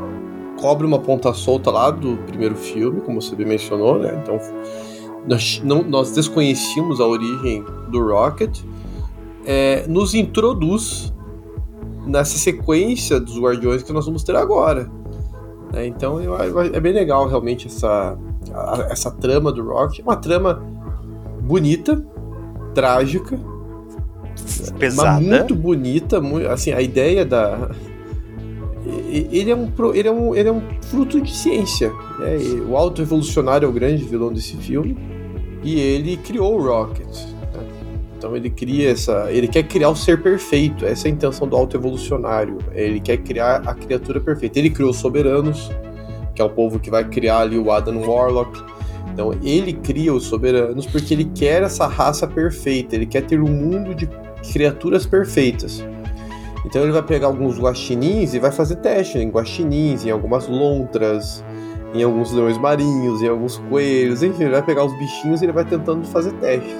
[SPEAKER 3] cobre uma ponta solta lá do primeiro filme, como você bem mencionou, né? Então nós, não, nós desconhecíamos a origem do Rocket, é, nos introduz nessa sequência dos Guardiões que nós vamos ter agora. né? Então eu, eu- é bem legal realmente essa, a- essa trama do Rocket. Uma trama bonita, trágica,
[SPEAKER 2] Pesada.
[SPEAKER 3] muito bonita, mu- assim, a ideia da ele é um ele é um, ele é um fruto de ciência, né? O Auto Evolucionário é o grande vilão desse filme e ele criou o Rocket. né? Então ele cria essa, ele quer criar o ser perfeito. Essa é a intenção do Auto Evolucionário. Ele quer criar a criatura perfeita. Ele criou os Soberanos, que é o povo que vai criar ali o Adam Warlock. Então ele cria os Soberanos porque ele quer essa raça perfeita. Ele quer ter um mundo de criaturas perfeitas. Então ele vai pegar alguns guaxinins e vai fazer teste em guaxinins, em algumas lontras, em alguns leões marinhos, em alguns coelhos, enfim, ele vai pegar os bichinhos e ele vai tentando fazer testes.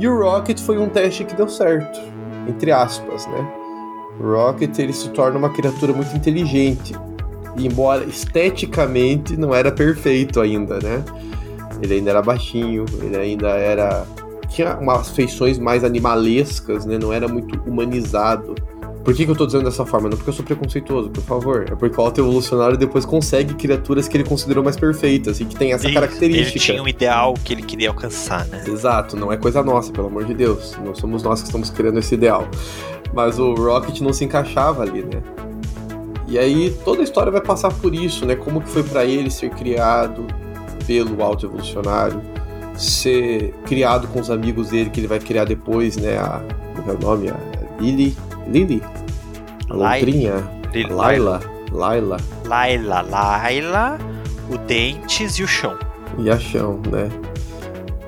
[SPEAKER 3] E o Rocket foi um teste que deu certo, entre aspas, né? O Rocket ele se torna uma criatura muito inteligente, embora esteticamente não era perfeito ainda, né? Ele ainda era baixinho, ele ainda era tinha umas feições mais animalescas, né? Não era muito humanizado. Por que, que eu tô dizendo dessa forma? Não porque eu sou preconceituoso, por favor. É porque o auto-evolucionário depois consegue criaturas que ele considerou mais perfeitas e que tem essa
[SPEAKER 2] Ele-
[SPEAKER 3] característica.
[SPEAKER 2] Ele tinha um ideal que ele queria alcançar, né?
[SPEAKER 3] Exato, não é coisa nossa, pelo amor de Deus. Não somos nós que estamos criando esse ideal. Mas o Rocket não se encaixava ali, né? E aí toda a história vai passar por isso, né? Como que foi pra ele ser criado pelo alto evolucionário, ser criado com os amigos dele que ele vai criar depois, né? A, como é o nome? A Lily, Lily, a Lontrinha, Laila, Laila
[SPEAKER 2] Laila, Laila, o Dentes e o Chão.
[SPEAKER 3] e a Chão, né?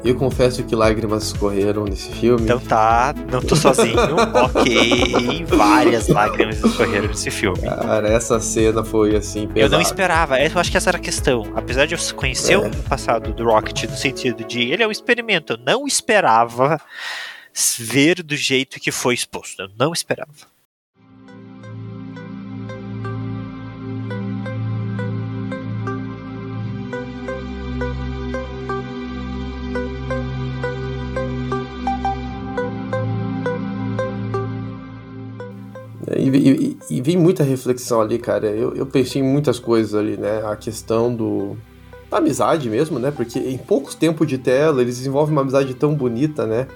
[SPEAKER 3] Eu confesso que lágrimas escorreram nesse filme.
[SPEAKER 2] Então tá, não tô sozinho, (laughs) ok. Várias lágrimas escorreram nesse filme.
[SPEAKER 3] Cara, essa cena foi assim, pesada.
[SPEAKER 2] Eu não esperava, eu acho que essa era a questão. Apesar de eu conhecer
[SPEAKER 3] É.
[SPEAKER 2] o passado do Rocket no sentido de ele é um experimento, eu não esperava ver do jeito que foi exposto. Eu não esperava.
[SPEAKER 3] E, e- e vem muita reflexão ali, cara. Eu, eu pensei em muitas coisas ali, né? A questão do. da amizade mesmo, né? Porque em poucos tempos de tela eles desenvolvem uma amizade tão bonita, né?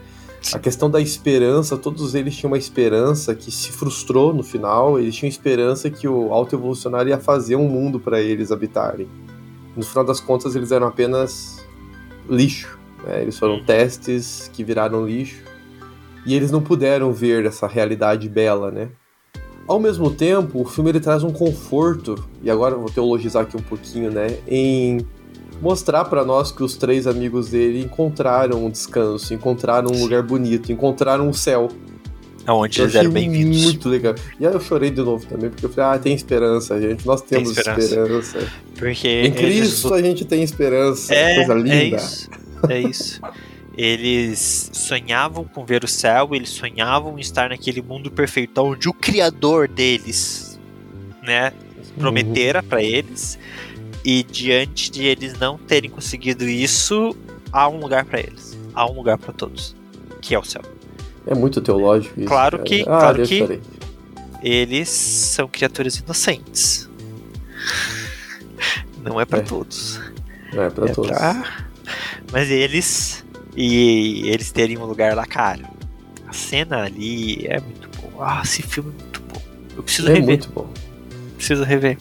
[SPEAKER 3] A questão da esperança, todos eles tinham uma esperança que se frustrou no final, eles tinham esperança que o auto-evolucionário ia fazer um mundo para eles habitarem. No final das contas, eles eram apenas lixo. né? Eles foram testes que viraram lixo. E eles não puderam ver essa realidade bela, né? Ao mesmo tempo, o filme ele traz um conforto, e agora eu vou teologizar aqui um pouquinho, né? Em mostrar pra nós que os três amigos dele encontraram um descanso, encontraram um lugar bonito, encontraram um céu.
[SPEAKER 2] Onde
[SPEAKER 3] Eu
[SPEAKER 2] eles eram bem-vindos.
[SPEAKER 3] Muito legal. E aí eu chorei de novo também, porque eu falei, ah, tem esperança, gente. Nós temos
[SPEAKER 2] esperança.
[SPEAKER 3] esperança.
[SPEAKER 2] Porque
[SPEAKER 3] Em
[SPEAKER 2] eles
[SPEAKER 3] Cristo a gente tem esperança.
[SPEAKER 2] É,
[SPEAKER 3] Coisa linda.
[SPEAKER 2] é isso. É isso. Eles sonhavam com ver o céu, eles sonhavam em estar naquele mundo perfeito onde o criador deles, né, prometera pra eles. E diante de eles não terem conseguido isso, há um lugar pra eles. Há um lugar pra todos, que é o céu.
[SPEAKER 3] É muito teológico isso.
[SPEAKER 2] Claro que-
[SPEAKER 3] Ah,
[SPEAKER 2] claro que-. Eles são criaturas inocentes. Não é pra
[SPEAKER 3] É.
[SPEAKER 2] todos.
[SPEAKER 3] Não é pra
[SPEAKER 2] É
[SPEAKER 3] todos.
[SPEAKER 2] pra- Mas eles. E eles terem um lugar lá, cara. A cena ali é muito boa. Ah, esse filme é muito bom. Eu preciso
[SPEAKER 3] É
[SPEAKER 2] rever.
[SPEAKER 3] muito bom.
[SPEAKER 2] Preciso rever.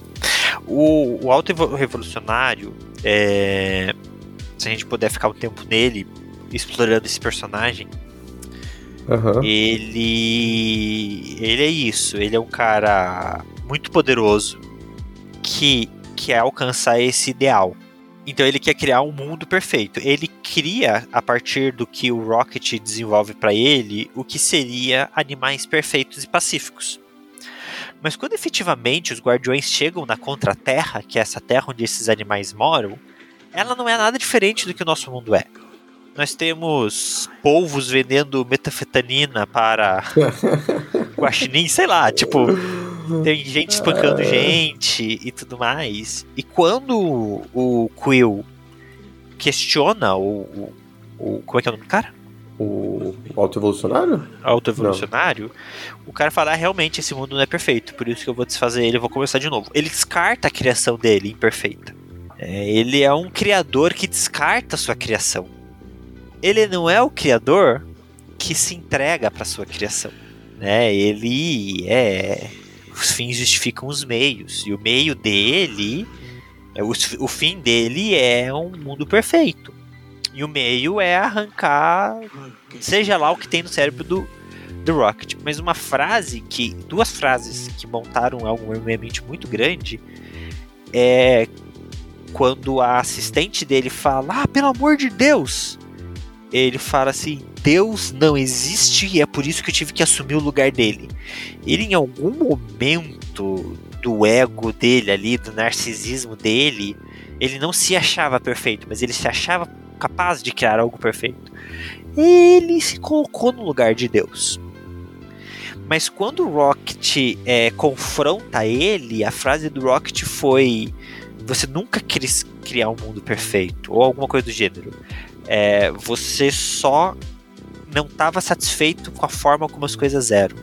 [SPEAKER 2] O, o Evo- Revolucionário, é, se a gente puder ficar um tempo nele, explorando esse personagem,
[SPEAKER 3] Aham.
[SPEAKER 2] ele. Ele é isso. Ele é um cara muito poderoso que quer alcançar esse ideal. Então ele quer criar um mundo perfeito. Ele cria, a partir do que o Rocket desenvolve para ele, o que seria animais perfeitos e pacíficos. Mas quando efetivamente os guardiões chegam na Contra-Terra, que é essa terra onde esses animais moram, ela não é nada diferente do que o nosso mundo é. Nós temos polvos vendendo metafetanina para (laughs) guaxinim, sei lá, tipo, tem gente espancando gente e tudo mais. E quando o Quill questiona o, o, o- Como é que é o nome do cara?
[SPEAKER 3] O, o auto-evolucionário?
[SPEAKER 2] Autoevolucionário, o cara fala: ah, realmente esse mundo não é perfeito, por isso que eu vou desfazer ele e vou começar de novo. Ele descarta a criação dele imperfeita. É, ele é um criador que descarta a sua criação. Ele não é o criador que se entrega para sua criação. Né? Ele é. Os fins justificam os meios. E o meio dele. é, O, o fim dele é um mundo perfeito. E o meio é arrancar. Seja lá o que tem no cérebro do, do Rocket. Mas uma frase que. Duas frases que montaram algo realmente muito grande. É. Quando a assistente dele fala: Ah, pelo amor de Deus! Ele fala assim: Deus não existe e é por isso que eu tive que assumir o lugar dele. Ele, em algum momento do ego dele ali, do narcisismo dele, ele não se achava perfeito, mas ele se achava capaz de criar algo perfeito. Ele se colocou no lugar de Deus. Mas quando o Rocket é, confronta ele, a frase do Rocket foi: Você nunca quis criar um mundo perfeito, ou alguma coisa do gênero. É, você só não estava satisfeito com a forma como as coisas eram.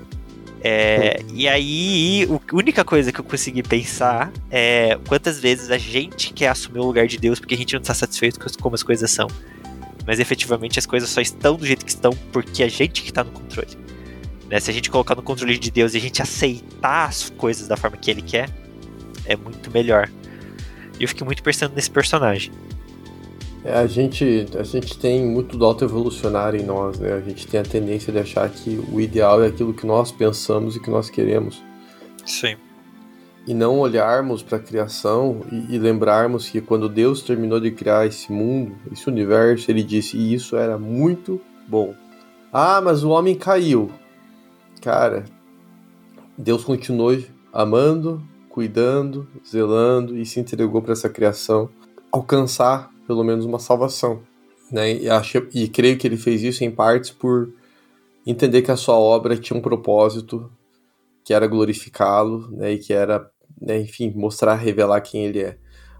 [SPEAKER 2] É, e aí, a única coisa que eu consegui pensar é quantas vezes a gente quer assumir o lugar de Deus porque a gente não está satisfeito com como as coisas são. Mas efetivamente as coisas só estão do jeito que estão porque a gente que está no controle. Né? Se a gente colocar no controle de Deus e a gente aceitar as coisas da forma que Ele quer, é muito melhor. E eu fiquei muito pensando nesse personagem.
[SPEAKER 3] É, a gente, a gente tem muito do auto-evolucionário em nós, né? A gente tem a tendência de achar que o ideal é aquilo que nós pensamos e que nós queremos.
[SPEAKER 2] Sim.
[SPEAKER 3] E não olharmos para a criação e, e lembrarmos que quando Deus terminou de criar esse mundo, esse universo, ele disse: e isso era muito bom. Ah, mas o homem caiu. Cara, Deus continuou amando, cuidando, zelando e se entregou para essa criação alcançar pelo menos uma salvação. Né? E, acho, e creio que ele fez isso em partes por entender que a sua obra tinha um propósito, que era glorificá-lo, né? e que era, né, enfim, mostrar, revelar quem ele é.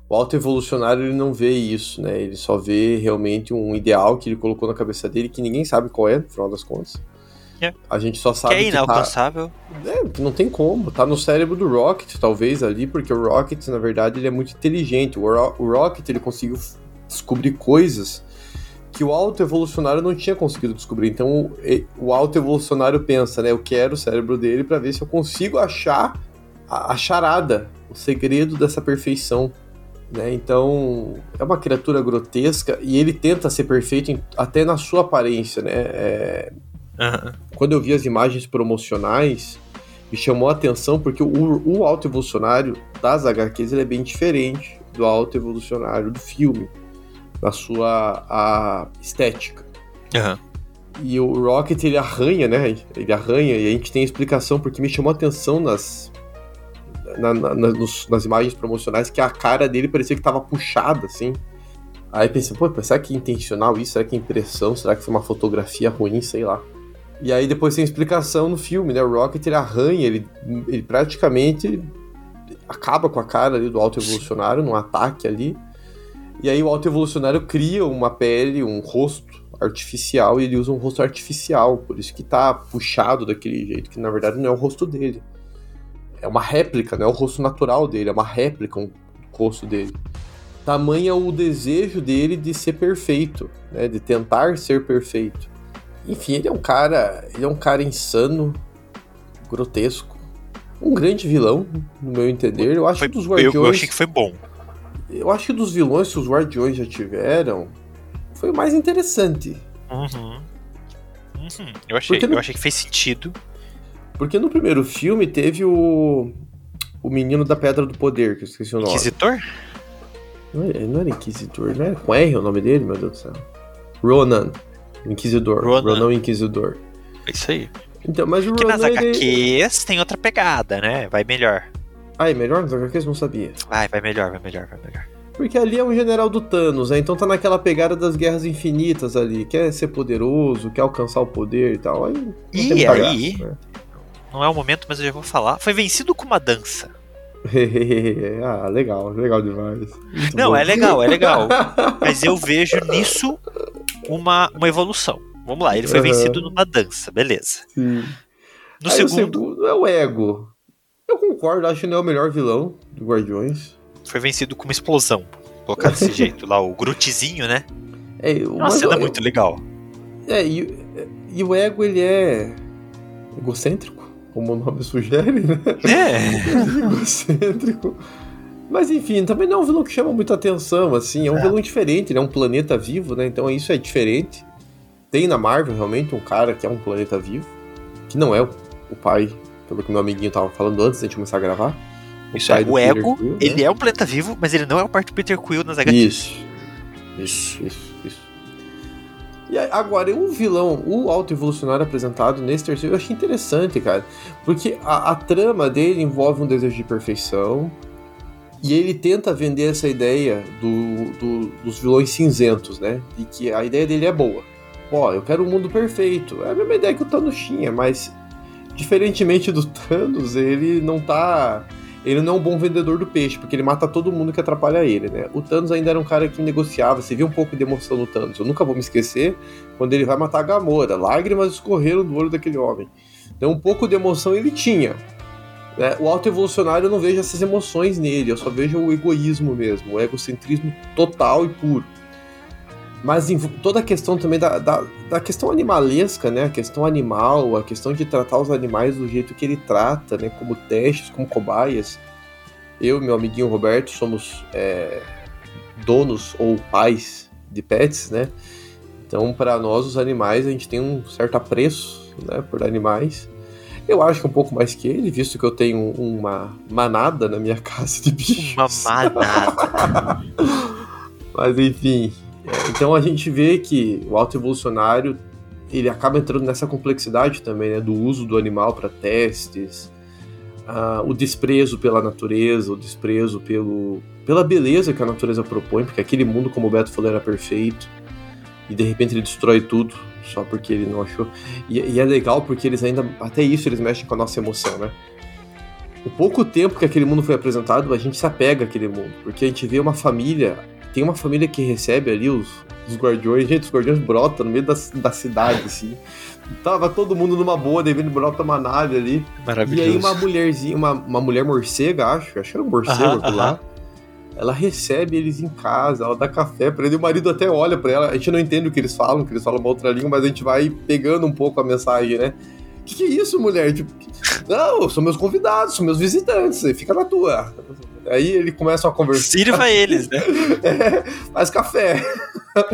[SPEAKER 3] O auto-evolucionário ele não vê isso, né? ele só vê realmente um ideal que ele colocou na cabeça dele, que ninguém sabe qual é, no final das contas.
[SPEAKER 2] É.
[SPEAKER 3] A gente só sabe
[SPEAKER 2] que é
[SPEAKER 3] que tá,
[SPEAKER 2] inalcançável.
[SPEAKER 3] é, não tem como. Tá no cérebro do Rocket, talvez, ali, porque o Rocket, na verdade, ele é muito inteligente. O, Ro o Rocket, ele conseguiu descobrir coisas que o auto-evolucionário não tinha conseguido descobrir. Então, o, auto-evolucionário pensa, né? Eu quero o cérebro dele para ver se eu consigo achar a, a charada, o segredo dessa perfeição. Né? Então, é uma criatura grotesca e ele tenta ser perfeito em- até na sua aparência, né? É,
[SPEAKER 2] Aham.
[SPEAKER 3] quando eu vi as imagens promocionais, me chamou a atenção porque o, o alto evolucionário das HQs ele é bem diferente do alto evolucionário do filme, na sua a estética.
[SPEAKER 2] Aham.
[SPEAKER 3] E o Rocket ele arranha, né? Ele arranha e a gente tem a explicação porque me chamou a atenção nas na- na- na- nos- nas imagens promocionais que a cara dele parecia que tava puxada assim. Aí pensei, pô, será que é intencional isso? Será que é impressão? Será que foi uma fotografia ruim? Sei lá. E aí depois tem explicação no filme, né? O Rocket ele arranha, ele, ele praticamente acaba com a cara ali do alto evolucionário num ataque ali. E aí o alto evolucionário cria uma pele, um rosto artificial e ele usa um rosto artificial, por isso que tá puxado daquele jeito, que na verdade não é o rosto dele. É uma réplica, não é o rosto natural dele, é uma réplica um rosto dele. Tamanho é o desejo dele de ser perfeito, né? De tentar ser perfeito. Enfim, ele é um cara, ele é um cara insano, grotesco. um grande vilão, no meu entender. Eu acho
[SPEAKER 2] Foi-
[SPEAKER 3] que dos
[SPEAKER 2] eu,
[SPEAKER 3] Guardiões.
[SPEAKER 2] eu achei que foi bom.
[SPEAKER 3] Eu acho que dos vilões que os Guardiões já tiveram, foi o mais interessante.
[SPEAKER 2] Uhum. Uhum. Eu, achei,
[SPEAKER 3] no-
[SPEAKER 2] eu achei que fez sentido.
[SPEAKER 3] Porque no primeiro filme teve o. O menino da Pedra do Poder, que eu esqueci o nome.
[SPEAKER 2] Inquisitor?
[SPEAKER 3] Não não era Inquisidor, não era com R o nome dele, meu Deus do céu. Ronan. Inquisidor.
[SPEAKER 2] Ronan.
[SPEAKER 3] Ronan Inquisidor.
[SPEAKER 2] É isso aí.
[SPEAKER 3] Então, mas o
[SPEAKER 2] Porque nas
[SPEAKER 3] Ronan. Ele...
[SPEAKER 2] HQs tem outra pegada, né? Vai melhor.
[SPEAKER 3] Ah, é melhor nas HQs? Não sabia.
[SPEAKER 2] Vai, vai melhor, vai melhor, vai melhor.
[SPEAKER 3] Porque ali é um general do Thanos, né? Então tá naquela pegada das guerras infinitas ali. Quer ser poderoso, quer alcançar o poder e tal. Aí não
[SPEAKER 2] E aí?
[SPEAKER 3] graça, né?
[SPEAKER 2] Não é o momento, mas eu já vou falar. Foi vencido com uma dança. (laughs)
[SPEAKER 3] ah, legal, legal demais. Muito
[SPEAKER 2] Não,
[SPEAKER 3] bom.
[SPEAKER 2] é legal, é legal. (laughs) Mas eu vejo nisso uma, uma evolução. Vamos lá, ele foi
[SPEAKER 3] Aham.
[SPEAKER 2] vencido numa dança, beleza.
[SPEAKER 3] Sim.
[SPEAKER 2] No segundo,
[SPEAKER 3] segundo é o Ego. Eu concordo, acho que não é o melhor vilão do Guardiões.
[SPEAKER 2] foi vencido com uma explosão. Colocar desse (laughs) jeito lá, o Grutzinho, né?
[SPEAKER 3] É,
[SPEAKER 2] É uma cena
[SPEAKER 3] eu-
[SPEAKER 2] muito legal.
[SPEAKER 3] É, e, e o Ego, ele é egocêntrico, como o nome (laughs) sugere, né?
[SPEAKER 2] É. (laughs)
[SPEAKER 3] egocêntrico. Mas enfim, também não é um vilão que chama muita atenção, assim, é um
[SPEAKER 2] É.
[SPEAKER 3] vilão diferente, ele é um planeta vivo, né? Então isso é diferente. Tem na Marvel realmente um cara que é um planeta vivo, que não é o pai, pelo que meu amiguinho tava falando antes da gente começar a gravar.
[SPEAKER 2] Isso é, o Ego,
[SPEAKER 3] Quill, né?
[SPEAKER 2] ele é um planeta vivo, mas ele não é o parte do Peter Quill nas HQs.
[SPEAKER 3] Isso. Isso, isso, isso. E agora, o vilão, o auto-evolucionário apresentado nesse terceiro, eu achei interessante, cara. Porque a, a trama dele envolve um desejo de perfeição. E ele tenta vender essa ideia do, do- dos vilões cinzentos, né? De que a ideia dele é boa. Ó, eu quero um mundo perfeito. É a mesma ideia que o Thanos tinha, mas diferentemente do Thanos, ele não tá ele não é um bom vendedor do peixe, porque ele mata todo mundo que atrapalha ele, né? O Thanos ainda era um cara que negociava, você via um pouco de emoção no Thanos. Eu nunca vou me esquecer quando ele vai matar a Gamora. Lágrimas escorreram do olho daquele homem. Então um pouco de emoção ele tinha. né? O auto-evolucionário eu não vejo essas emoções nele, eu só vejo o egoísmo mesmo, o egocentrismo total e puro. Mas em toda a questão também da, da, da questão animalesca, né? A questão animal, a questão de tratar os animais do jeito que ele trata, né? Como testes, como cobaias. Eu e meu amiguinho Roberto somos é, donos ou pais de pets, né? Então, para nós, os animais, a gente tem um certo apreço né, por animais. Eu acho que um pouco mais que ele, visto que eu tenho uma manada na minha (laughs) casa de bichos.
[SPEAKER 2] Uma manada.
[SPEAKER 3] Mas enfim, é, então a gente vê que o autoevolucionário ele acaba entrando nessa complexidade também, né, do uso do animal para testes, ah, o desprezo pela natureza, o desprezo pelo, pela beleza que a natureza propõe, porque aquele mundo, como o Beto falou, era perfeito, e de repente ele destrói tudo só porque ele não achou. E, e é legal porque eles ainda, até isso, eles mexem com a nossa emoção, né? O pouco tempo que aquele mundo foi apresentado, a gente se apega àquele mundo, porque a gente vê uma família tem uma família que recebe ali os, os guardiões. Gente, os guardiões brotam no meio da, da cidade, assim. Tava todo mundo numa boa, vem brota uma nave ali.
[SPEAKER 2] Maravilhoso.
[SPEAKER 3] E aí uma mulherzinha, uma, uma mulher morcega, acho, acho que era um morcego
[SPEAKER 2] Aham,
[SPEAKER 3] aquilo lá. Ela recebe eles em casa, ela dá café pra ele, e o marido até olha pra ela. A gente não entende o que eles falam, que eles falam uma outra língua, mas a gente vai pegando um pouco a mensagem, né? Que que é isso, mulher? Tipo, não, são meus convidados, são meus visitantes, fica na tua. Aí ele começa a conversar.
[SPEAKER 2] Sirva (laughs) eles, né?
[SPEAKER 3] É, faz café. (laughs)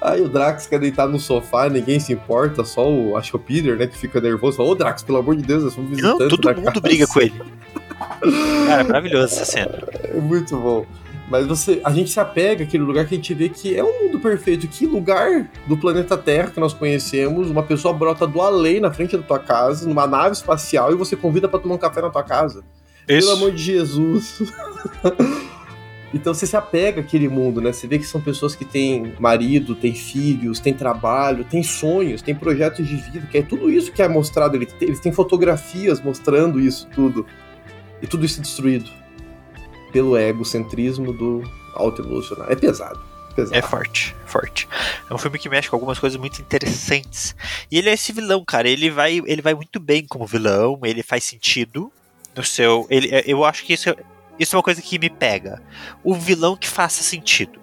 [SPEAKER 3] Aí o Drax quer deitar no sofá, ninguém se importa, só o, acho que o Peter, né, que fica nervoso. Fala, Ô Drax, pelo amor de Deus, eu sou um visitante
[SPEAKER 2] Não, todo mundo
[SPEAKER 3] casa."
[SPEAKER 2] briga com ele. (laughs) Cara, é maravilhoso essa cena.
[SPEAKER 3] É muito bom. Mas você, a gente se apega àquele lugar que a gente vê que é um mundo perfeito. Que lugar do planeta Terra que nós conhecemos, uma pessoa brota do além na frente da tua casa, numa nave espacial, e você convida pra tomar um café na tua casa. Pelo amor de Jesus. (laughs) então você se apega àquele mundo, né? Você vê que são pessoas que têm marido, têm filhos, têm trabalho, têm sonhos, têm projetos de vida, que é tudo isso que é mostrado. Eles têm, eles têm fotografias mostrando isso tudo. E tudo isso destruído pelo egocentrismo do auto-evolucionário. É pesado. pesado.
[SPEAKER 2] É forte, forte. É um filme que mexe com algumas coisas muito interessantes. E ele é esse vilão, cara. Ele vai, ele vai muito bem como vilão. Ele faz sentido no seu. Ele, eu acho que isso, é- isso é uma coisa que me pega. O vilão que faça sentido.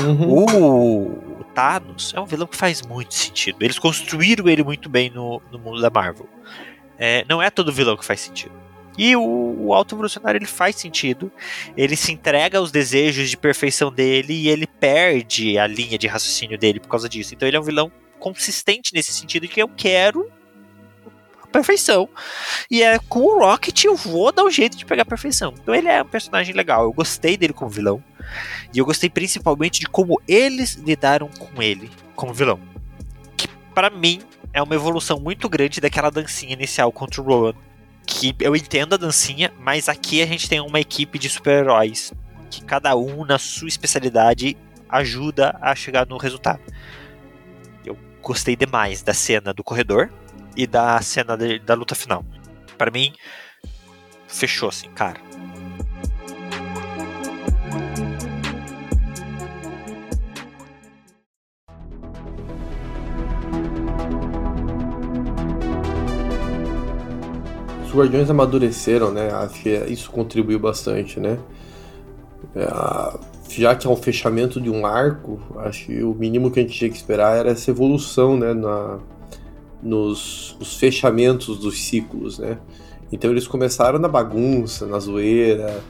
[SPEAKER 3] Uhum.
[SPEAKER 2] O Thanos é um vilão que faz muito sentido. Eles construíram ele muito bem no, no mundo da Marvel. É, não é todo vilão que faz sentido. E o, o Alto Evolucionário ele faz sentido, ele se entrega aos desejos de perfeição dele e ele perde a linha de raciocínio dele por causa disso. Então ele é um vilão consistente nesse sentido de que eu quero a perfeição. E é com o Rocket eu vou dar um jeito de pegar a perfeição. Então ele é um personagem legal. Eu gostei dele como vilão. E eu gostei principalmente de como eles lidaram com ele como vilão. Que para mim é uma evolução muito grande daquela dancinha inicial contra o Rowan eu entendo a dancinha, mas aqui a gente tem uma equipe de super-heróis que cada um na sua especialidade ajuda a chegar no resultado. Eu gostei demais da cena do corredor e da cena de, da luta final. Para mim, fechou assim, cara.
[SPEAKER 3] Os Guardiões amadureceram, né? Acho que isso contribuiu bastante, né? É, já que é um fechamento de um arco, acho que o mínimo que a gente tinha que esperar era essa evolução, né? Na, nos, nos fechamentos dos ciclos, né? Então eles começaram na bagunça, na zoeira,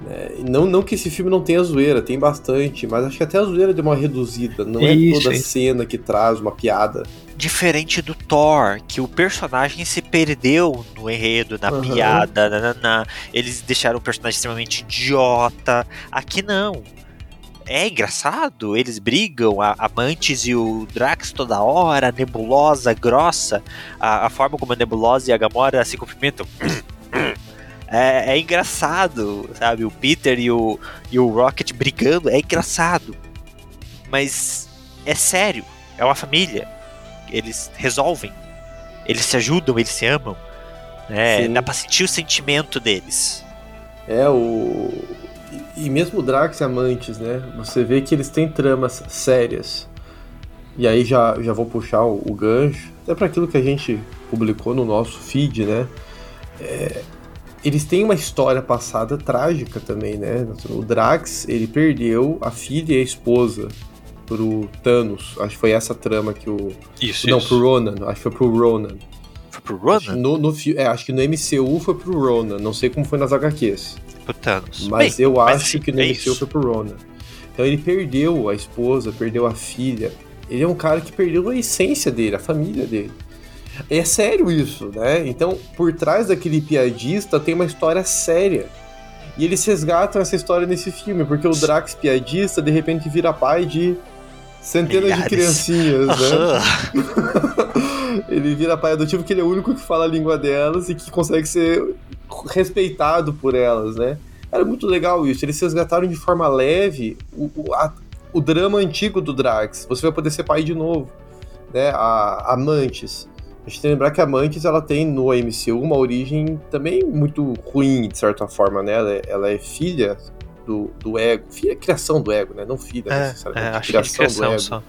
[SPEAKER 3] né? Não, não que esse filme não tenha zoeira, tem bastante, mas acho que até a zoeira deu uma reduzida. Não é isso, toda cena que traz uma piada.
[SPEAKER 2] Diferente do Thor, que o personagem se perdeu no enredo, na uhum. piada, nanana. eles deixaram o personagem extremamente idiota. Aqui não. É engraçado, eles brigam, a Amantes e o Drax toda hora, a nebulosa grossa, a, a forma como a nebulosa e a Gamora se cumprimentam. (coughs) é, é, engraçado, sabe? O Peter e o, e o Rocket brigando é engraçado. Mas é sério, é uma família. Eles resolvem, eles se ajudam, eles se amam. Né? Dá pra sentir o sentimento deles.
[SPEAKER 3] É, o. E mesmo Drax e Amantes, né? Você vê que eles têm tramas sérias. E aí já, já vou puxar o, o gancho, até para aquilo que a gente publicou no nosso feed, né? É, eles têm uma história passada trágica também, né? O Drax, ele perdeu a filha e a esposa pro Thanos. Acho que foi essa trama que o.
[SPEAKER 2] Isso,
[SPEAKER 3] Não,
[SPEAKER 2] isso.
[SPEAKER 3] pro Ronan. Acho que foi pro Ronan.
[SPEAKER 2] Foi pro Ronan?
[SPEAKER 3] No, no, é, acho que no MCU foi pro Ronan. Não sei como foi nas HQs.
[SPEAKER 2] Pro Thanos.
[SPEAKER 3] Mas
[SPEAKER 2] Bem,
[SPEAKER 3] eu
[SPEAKER 2] mas
[SPEAKER 3] acho que no
[SPEAKER 2] é
[SPEAKER 3] MCU
[SPEAKER 2] isso.
[SPEAKER 3] foi pro Ronan. Então ele perdeu a esposa, perdeu a filha. Ele é um cara que perdeu a essência dele, a família dele. É sério isso, né? Então, por trás daquele piadista tem uma história séria. E eles resgatam essa história nesse filme, porque o Drax piadista de repente vira pai de centenas
[SPEAKER 2] Milhares.
[SPEAKER 3] de criancinhas, né? (laughs) ele vira pai adotivo porque ele é o único que fala a língua delas e que consegue ser respeitado por elas, né? Era muito legal isso. Eles resgataram de forma leve o, o, a- o drama antigo do Drax. Você vai poder ser pai de novo, né? A, a Mantis. A gente tem que lembrar que a Mantis ela tem no MCU uma origem também muito ruim, de certa forma, né? Ela é, ela é filha do, do ego. Filha, criação do ego, né? Não filha,
[SPEAKER 2] É,
[SPEAKER 3] necessariamente.
[SPEAKER 2] é, acho que é de criação só.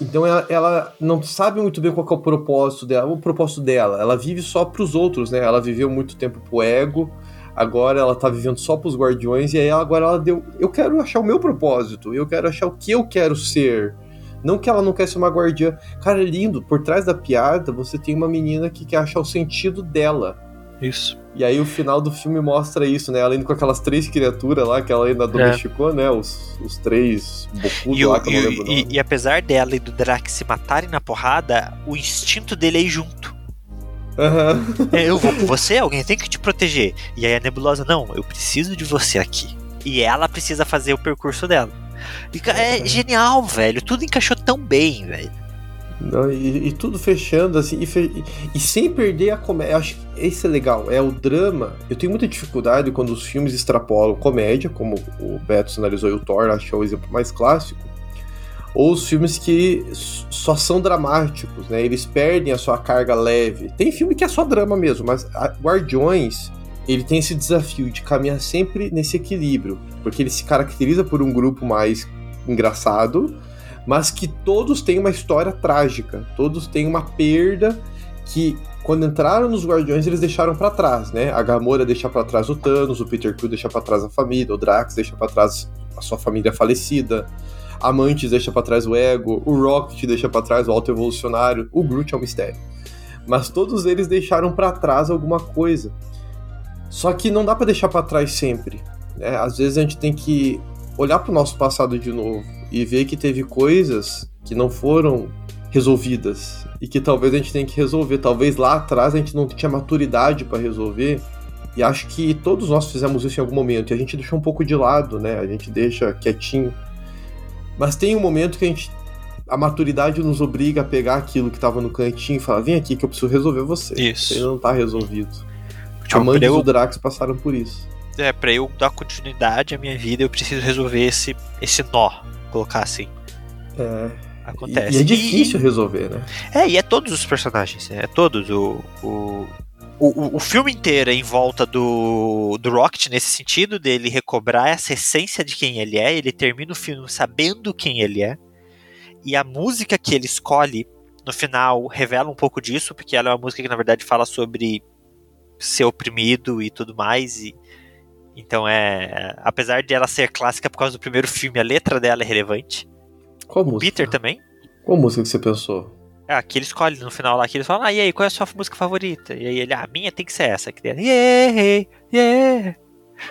[SPEAKER 3] Então ela, ela não sabe muito bem qual é o propósito dela. O propósito dela, ela vive só pros outros, né? Ela viveu muito tempo pro ego, agora ela tá vivendo só pros guardiões, e aí agora ela deu. Eu quero achar o meu propósito, eu quero achar o que eu quero ser. Não que ela não quer ser uma guardiã. Cara, é lindo. Por trás da piada, você tem uma menina que quer achar o sentido dela.
[SPEAKER 2] Isso.
[SPEAKER 3] E aí o final do filme mostra isso, né? Ela indo com aquelas três criaturas lá que ela ainda domesticou, né? Os, os três bocudos
[SPEAKER 2] E,
[SPEAKER 3] lá que eu não
[SPEAKER 2] e-
[SPEAKER 3] lembro
[SPEAKER 2] e-
[SPEAKER 3] nome.
[SPEAKER 2] e apesar dela e do Drax se matarem na porrada, o instinto dele é ir junto.
[SPEAKER 3] Aham.
[SPEAKER 2] É, eu vou com você, alguém tem que te proteger. E aí a nebulosa, não, eu preciso de você aqui. E ela precisa fazer o percurso dela. É genial, velho. Tudo encaixou tão bem, velho.
[SPEAKER 3] Não, e, e tudo fechando, assim, e, fe- e- sem perder a comédia. Acho que esse é legal, é o drama. Eu tenho muita dificuldade quando os filmes extrapolam comédia, como o Beto sinalizou e o Thor, acho que é o exemplo mais clássico. Ou os filmes que só são dramáticos, né? Eles perdem a sua carga leve. Tem filme que é só drama mesmo, mas Guardiões, ele tem esse desafio de caminhar sempre nesse equilíbrio, porque ele se caracteriza por um grupo mais engraçado, mas que todos têm uma história trágica, todos têm uma perda que quando entraram nos Guardiões eles deixaram pra trás, né? A Gamora deixa pra trás o Thanos, o Peter Quill deixa pra trás a família, o Drax deixa pra trás a sua família falecida, a Mantis deixa pra trás o Ego, o Rocket deixa pra trás o Alto Evolucionário, o Groot é um mistério. Mas todos eles deixaram pra trás alguma coisa. Só que não dá pra deixar pra trás sempre. né? Às vezes a gente tem que olhar pro nosso passado de novo e ver que teve coisas que não foram resolvidas e que talvez a gente tenha que resolver. Talvez lá atrás a gente não tinha maturidade pra resolver. E acho que todos nós fizemos isso em algum momento e a gente deixa um pouco de lado, né? A gente deixa quietinho. Mas tem um momento que a gente a maturidade nos obriga a pegar aquilo que tava no cantinho e falar: vem aqui que eu preciso resolver você.
[SPEAKER 2] Isso.
[SPEAKER 3] Você não tá resolvido. Amantes
[SPEAKER 2] pra eu-
[SPEAKER 3] Drax passaram por isso.
[SPEAKER 2] É, pra eu dar continuidade à minha vida, eu preciso resolver esse, esse nó, colocar assim.
[SPEAKER 3] É, e,
[SPEAKER 2] Acontece.
[SPEAKER 3] e é difícil resolver, né?
[SPEAKER 2] É, e é todos os personagens, é todos. O, o, o, o filme inteiro é em volta do, do Rocket nesse sentido, dele recobrar essa essência de quem ele é. Ele termina o filme sabendo quem ele é. E a música que ele escolhe no final revela um pouco disso, porque ela é uma música que na verdade fala sobre ser oprimido e tudo mais. E, então é. Apesar de ela ser clássica por causa do primeiro filme, a letra dela é relevante.
[SPEAKER 3] Qual música?
[SPEAKER 2] Peter também.
[SPEAKER 3] Qual música que você pensou?
[SPEAKER 2] Ah, que ele escolhe no final lá, que eles falam, ah, e aí, qual é a sua música favorita? E aí ele, ah, a minha tem que ser essa. Que ele, yeah, yeah,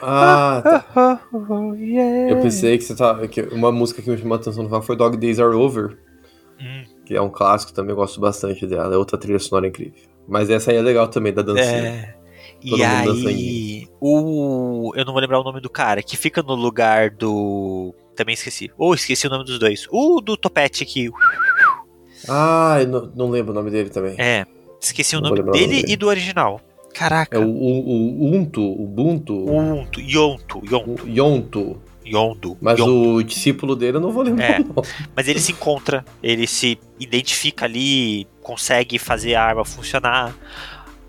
[SPEAKER 3] Ah, tá. (laughs)
[SPEAKER 2] oh, oh, oh, yeah.
[SPEAKER 3] Eu pensei que você tá. Que uma música que me chamou a atenção no final foi Dog Days Are Over,
[SPEAKER 2] Hum,
[SPEAKER 3] que é um clássico também, eu gosto bastante dela. É outra trilha sonora incrível. Mas essa aí é legal também, da dancinha.
[SPEAKER 2] é.
[SPEAKER 3] Todo
[SPEAKER 2] E aí, o. Eu não vou lembrar o nome do cara, que fica no lugar do. Também esqueci. Ou esqueci o nome dos dois. O do topete que.
[SPEAKER 3] Ah, eu não, não lembro o nome dele também.
[SPEAKER 2] É. Esqueci o nome
[SPEAKER 3] o nome
[SPEAKER 2] dele e do original. Caraca.
[SPEAKER 3] É o, o, o Unto, o Ubuntu,
[SPEAKER 2] Yonto, Yonto, Yonto,
[SPEAKER 3] o Yonto.
[SPEAKER 2] Yondo.
[SPEAKER 3] Mas
[SPEAKER 2] Yonto.
[SPEAKER 3] o discípulo dele eu não vou lembrar,
[SPEAKER 2] É. Mas ele se encontra, ele se identifica ali, consegue fazer a arma funcionar.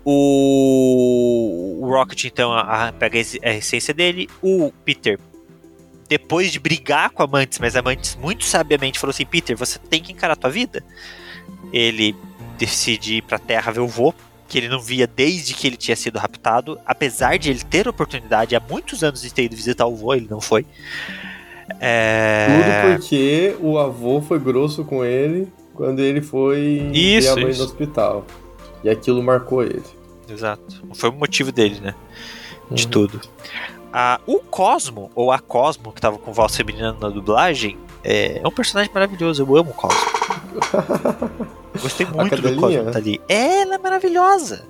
[SPEAKER 2] O, o Rocket, então, a- a- pega a es- a essência dele. O Peter, depois de brigar com a Mantis, mas a Mantis muito sabiamente falou assim: Peter, você tem que encarar a tua vida. Ele decide ir pra Terra ver o vô, que ele não via desde que ele tinha sido raptado. Apesar de ele ter oportunidade há muitos anos de ter ido visitar o vô, ele não foi. É...
[SPEAKER 3] Tudo porque o avô foi grosso com ele quando ele foi
[SPEAKER 2] Isso,
[SPEAKER 3] ver a mãe
[SPEAKER 2] isso.
[SPEAKER 3] no hospital. E aquilo marcou ele.
[SPEAKER 2] Exato. Foi o motivo dele, né? De
[SPEAKER 3] Uhum.
[SPEAKER 2] tudo. Ah, o Cosmo, ou a Cosmo, que tava com voz feminina na dublagem, é, é um personagem maravilhoso. Eu amo o Cosmo. (laughs) Gostei muito do? Cosmo tá ali. É, ela é maravilhosa.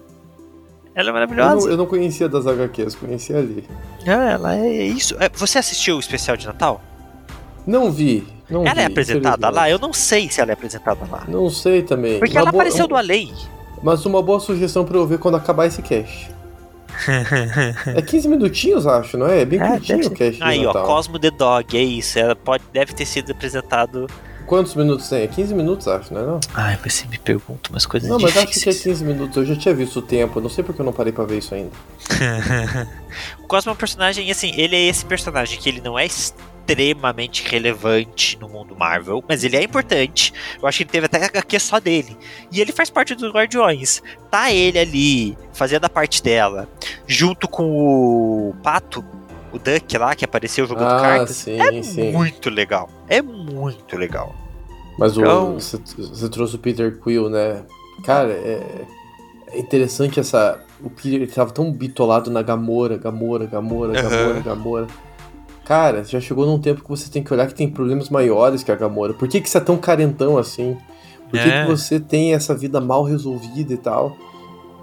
[SPEAKER 2] Ela é
[SPEAKER 3] Eu não,
[SPEAKER 2] maravilhosa.
[SPEAKER 3] eu não conhecia das HQs, conhecia ali.
[SPEAKER 2] É, ela é isso. É, você assistiu o especial de Natal?
[SPEAKER 3] Não vi. Não
[SPEAKER 2] ela
[SPEAKER 3] vi,
[SPEAKER 2] é apresentada lá? Eu não sei se ela é apresentada lá.
[SPEAKER 3] Não sei também.
[SPEAKER 2] Porque
[SPEAKER 3] Uma
[SPEAKER 2] ela
[SPEAKER 3] boa-
[SPEAKER 2] apareceu do além.
[SPEAKER 3] Mas uma boa sugestão pra eu ver quando acabar esse cast. (laughs) É 15 minutinhos, acho, não é? É bem
[SPEAKER 2] É,
[SPEAKER 3] curtinho o cast
[SPEAKER 2] Aí, ó. Cosmo the Dog, é isso. Ela pode, deve ter sido apresentado.
[SPEAKER 3] Quantos minutos tem? É 15 minutos, acho, não é não?
[SPEAKER 2] Ai, você me pergunta umas coisas
[SPEAKER 3] Não, mas acho que é
[SPEAKER 2] difíceis.
[SPEAKER 3] 15 minutos. Eu já tinha visto o tempo. Não sei porque eu não parei pra ver isso ainda. (laughs)
[SPEAKER 2] o Cosmo é um personagem, assim, ele é esse personagem que ele não é extremamente relevante no mundo Marvel, mas ele é importante. Eu acho que ele teve até HQ só dele. E ele faz parte dos Guardiões. Tá ele ali, fazendo a parte dela, junto com o Pato, o Duck lá, que apareceu jogando
[SPEAKER 3] ah,
[SPEAKER 2] cartas.
[SPEAKER 3] sim,
[SPEAKER 2] É
[SPEAKER 3] sim.
[SPEAKER 2] muito legal. É muito legal.
[SPEAKER 3] Mas o,
[SPEAKER 2] Então-
[SPEAKER 3] você, você trouxe o Peter Quill, né? Cara, é, é interessante essa. O Peter ele tava tão bitolado na Gamora, Gamora, Gamora. Gamora, Gamora. Cara, já chegou num tempo que você tem que olhar que tem problemas maiores que a Gamora. Por que, que você é tão carentão assim? Por que,
[SPEAKER 2] É.
[SPEAKER 3] que você tem essa vida mal resolvida e tal?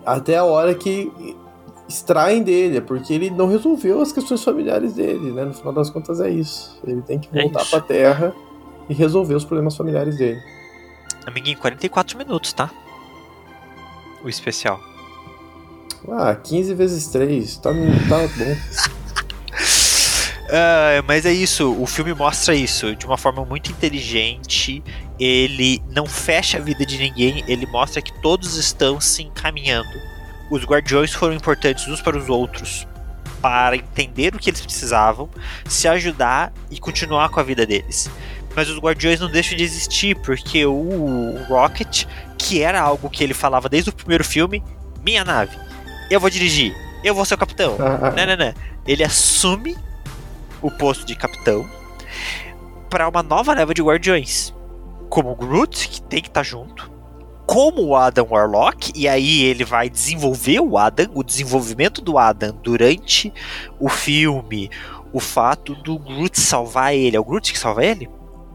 [SPEAKER 3] Até a hora que extraem dele, é porque ele não resolveu as questões familiares dele, né? No final das contas é isso. Ele tem que
[SPEAKER 2] É
[SPEAKER 3] voltar
[SPEAKER 2] isso.
[SPEAKER 3] pra Terra e resolver os problemas familiares dele.
[SPEAKER 2] Amiguinho, 44 minutos, tá? O especial.
[SPEAKER 3] Ah, 15 vezes 3, tá, tá bom.
[SPEAKER 2] Ah, mas é isso, o filme mostra isso de uma forma muito inteligente. Ele não fecha a vida de ninguém, ele mostra que todos estão se encaminhando. Os guardiões foram importantes uns para os outros para entender o que eles precisavam, se ajudar e continuar com a vida deles. Mas os guardiões não deixam de existir, porque o Rocket, que era algo que ele falava desde o primeiro filme, minha nave, eu vou dirigir, eu vou ser o capitão. Não, não, não. Ele assume o posto de capitão para uma nova leva de guardiões. Como o Groot, que tem que estar junto. como o Adam Warlock, e aí ele vai desenvolver o Adam, o desenvolvimento do Adam durante o filme, o fato do Groot salvar ele. É o Groot que salva ele?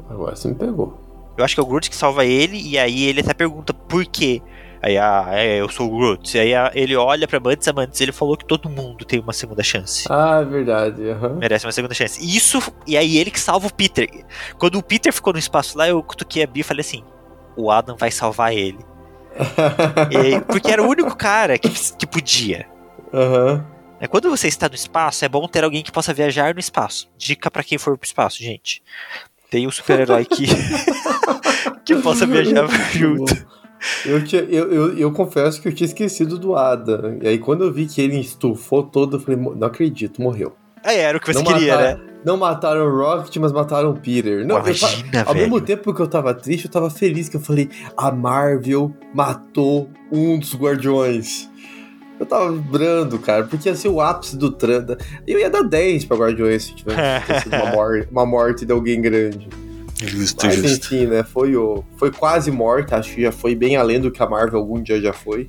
[SPEAKER 3] Agora você me pegou.
[SPEAKER 2] Eu acho que é o Groot que salva ele, e aí ele até pergunta por quê. Aí, ah, é, eu sou o Groot. E aí ah, ele olha pra Mantis, a Mantis, ele falou que todo mundo tem uma segunda chance.
[SPEAKER 3] Ah, é verdade. Uhum.
[SPEAKER 2] Merece uma segunda chance. E isso, e aí ele que salva o Peter. Quando o Peter ficou no espaço lá, eu cutuquei a Bia e falei assim: o Adam vai salvar ele. (laughs) e, porque era o único cara que, que podia.
[SPEAKER 3] Uhum.
[SPEAKER 2] É, quando você está no espaço, é bom ter alguém que possa viajar no espaço. Dica para quem for pro espaço, gente. Tem um super-herói que, (laughs) que possa viajar junto.
[SPEAKER 3] Eu, tinha, eu, eu, eu, confesso que eu tinha esquecido do Ada. E aí, quando eu vi que ele estufou todo, eu falei, não acredito, morreu.
[SPEAKER 2] É, era o que você não queria,
[SPEAKER 3] mataram,
[SPEAKER 2] né?
[SPEAKER 3] Não mataram o Rocket, mas mataram o Peter. Não,
[SPEAKER 2] Imagina,
[SPEAKER 3] ao mesmo tempo que eu tava triste, eu tava feliz, que eu falei, a Marvel matou um dos Guardiões. Eu tava vibrando, cara, porque ia ser o ápice do Tranda. Eu ia dar 10 pra Guardiões se tivesse (laughs) sido uma uma morte de alguém grande.
[SPEAKER 2] Justo,
[SPEAKER 3] Mas
[SPEAKER 2] justo.
[SPEAKER 3] enfim, né? Foi, o, foi quase morte, acho que já foi bem além do que a Marvel algum dia já foi.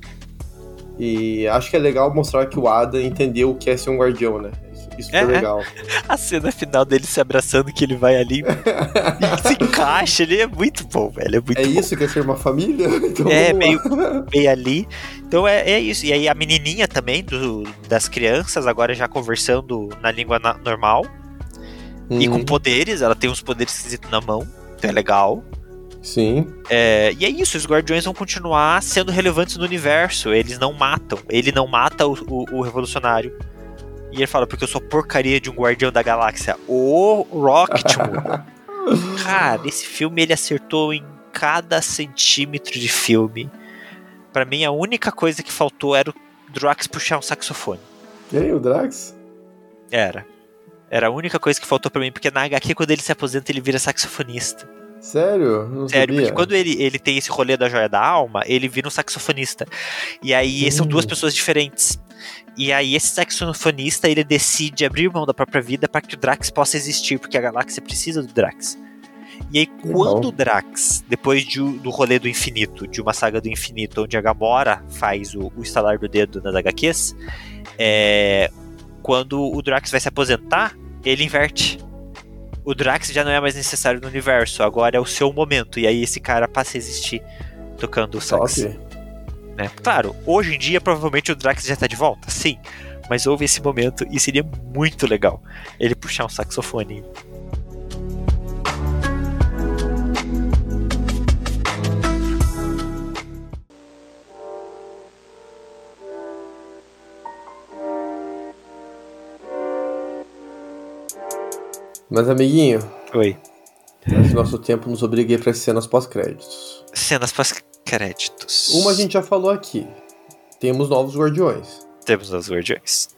[SPEAKER 3] E acho que é legal mostrar que o Adam entendeu o que é ser um guardião, né? Isso, foi
[SPEAKER 2] É.
[SPEAKER 3] legal. (laughs)
[SPEAKER 2] A cena final dele se abraçando, que ele vai ali (laughs) e se encaixa, ele é muito bom, velho. É muito
[SPEAKER 3] É
[SPEAKER 2] bom.
[SPEAKER 3] isso que é ser uma família? (laughs) Então,
[SPEAKER 2] É, meio, meio ali. Então é, é isso. E aí a menininha também, do, das crianças, agora já conversando na língua na- normal. E com
[SPEAKER 3] Uhum,
[SPEAKER 2] poderes, ela tem uns poderes esquisitos na mão. Então é legal.
[SPEAKER 3] Sim.
[SPEAKER 2] É, e é isso, os Guardiões vão continuar sendo relevantes no universo. Eles não matam. Ele não mata o, o- o Revolucionário. E ele fala, porque eu sou porcaria de um Guardião da Galáxia. O Rocket. (laughs) Cara, esse filme ele acertou em cada centímetro de filme. Pra mim, a única coisa que faltou era o Drax puxar um saxofone.
[SPEAKER 3] E aí, o Drax?
[SPEAKER 2] Era. Era a única coisa que faltou pra mim, porque na HQ, quando ele se aposenta, ele vira saxofonista.
[SPEAKER 3] Sério? Não
[SPEAKER 2] Sério,
[SPEAKER 3] sabia.
[SPEAKER 2] porque quando ele, ele tem esse rolê da joia da alma, ele vira um saxofonista. E aí são
[SPEAKER 3] Hum.
[SPEAKER 2] duas pessoas diferentes. E aí esse saxofonista, ele decide abrir mão da própria vida para que o Drax possa existir, porque a galáxia precisa do Drax. E aí quando o Drax, depois de do rolê do infinito, de uma saga do infinito, onde a Gamora faz o, o estalar do dedo nas HQs, é, quando o Drax vai se aposentar, ele inverte o Drax já não é mais necessário no universo, agora é o seu momento. E aí esse cara passa a existir tocando o sax. Né? Claro, hoje em dia provavelmente o Drax já tá de volta, sim. Mas houve esse momento e seria muito legal ele puxar um saxofone.
[SPEAKER 3] Mas, amiguinho,
[SPEAKER 2] Oi.
[SPEAKER 3] que nosso tempo nos ir para cenas pós-créditos.
[SPEAKER 2] Cenas pós-créditos.
[SPEAKER 3] Uma a gente já falou aqui. Temos novos guardiões.
[SPEAKER 2] Temos os Guardiões.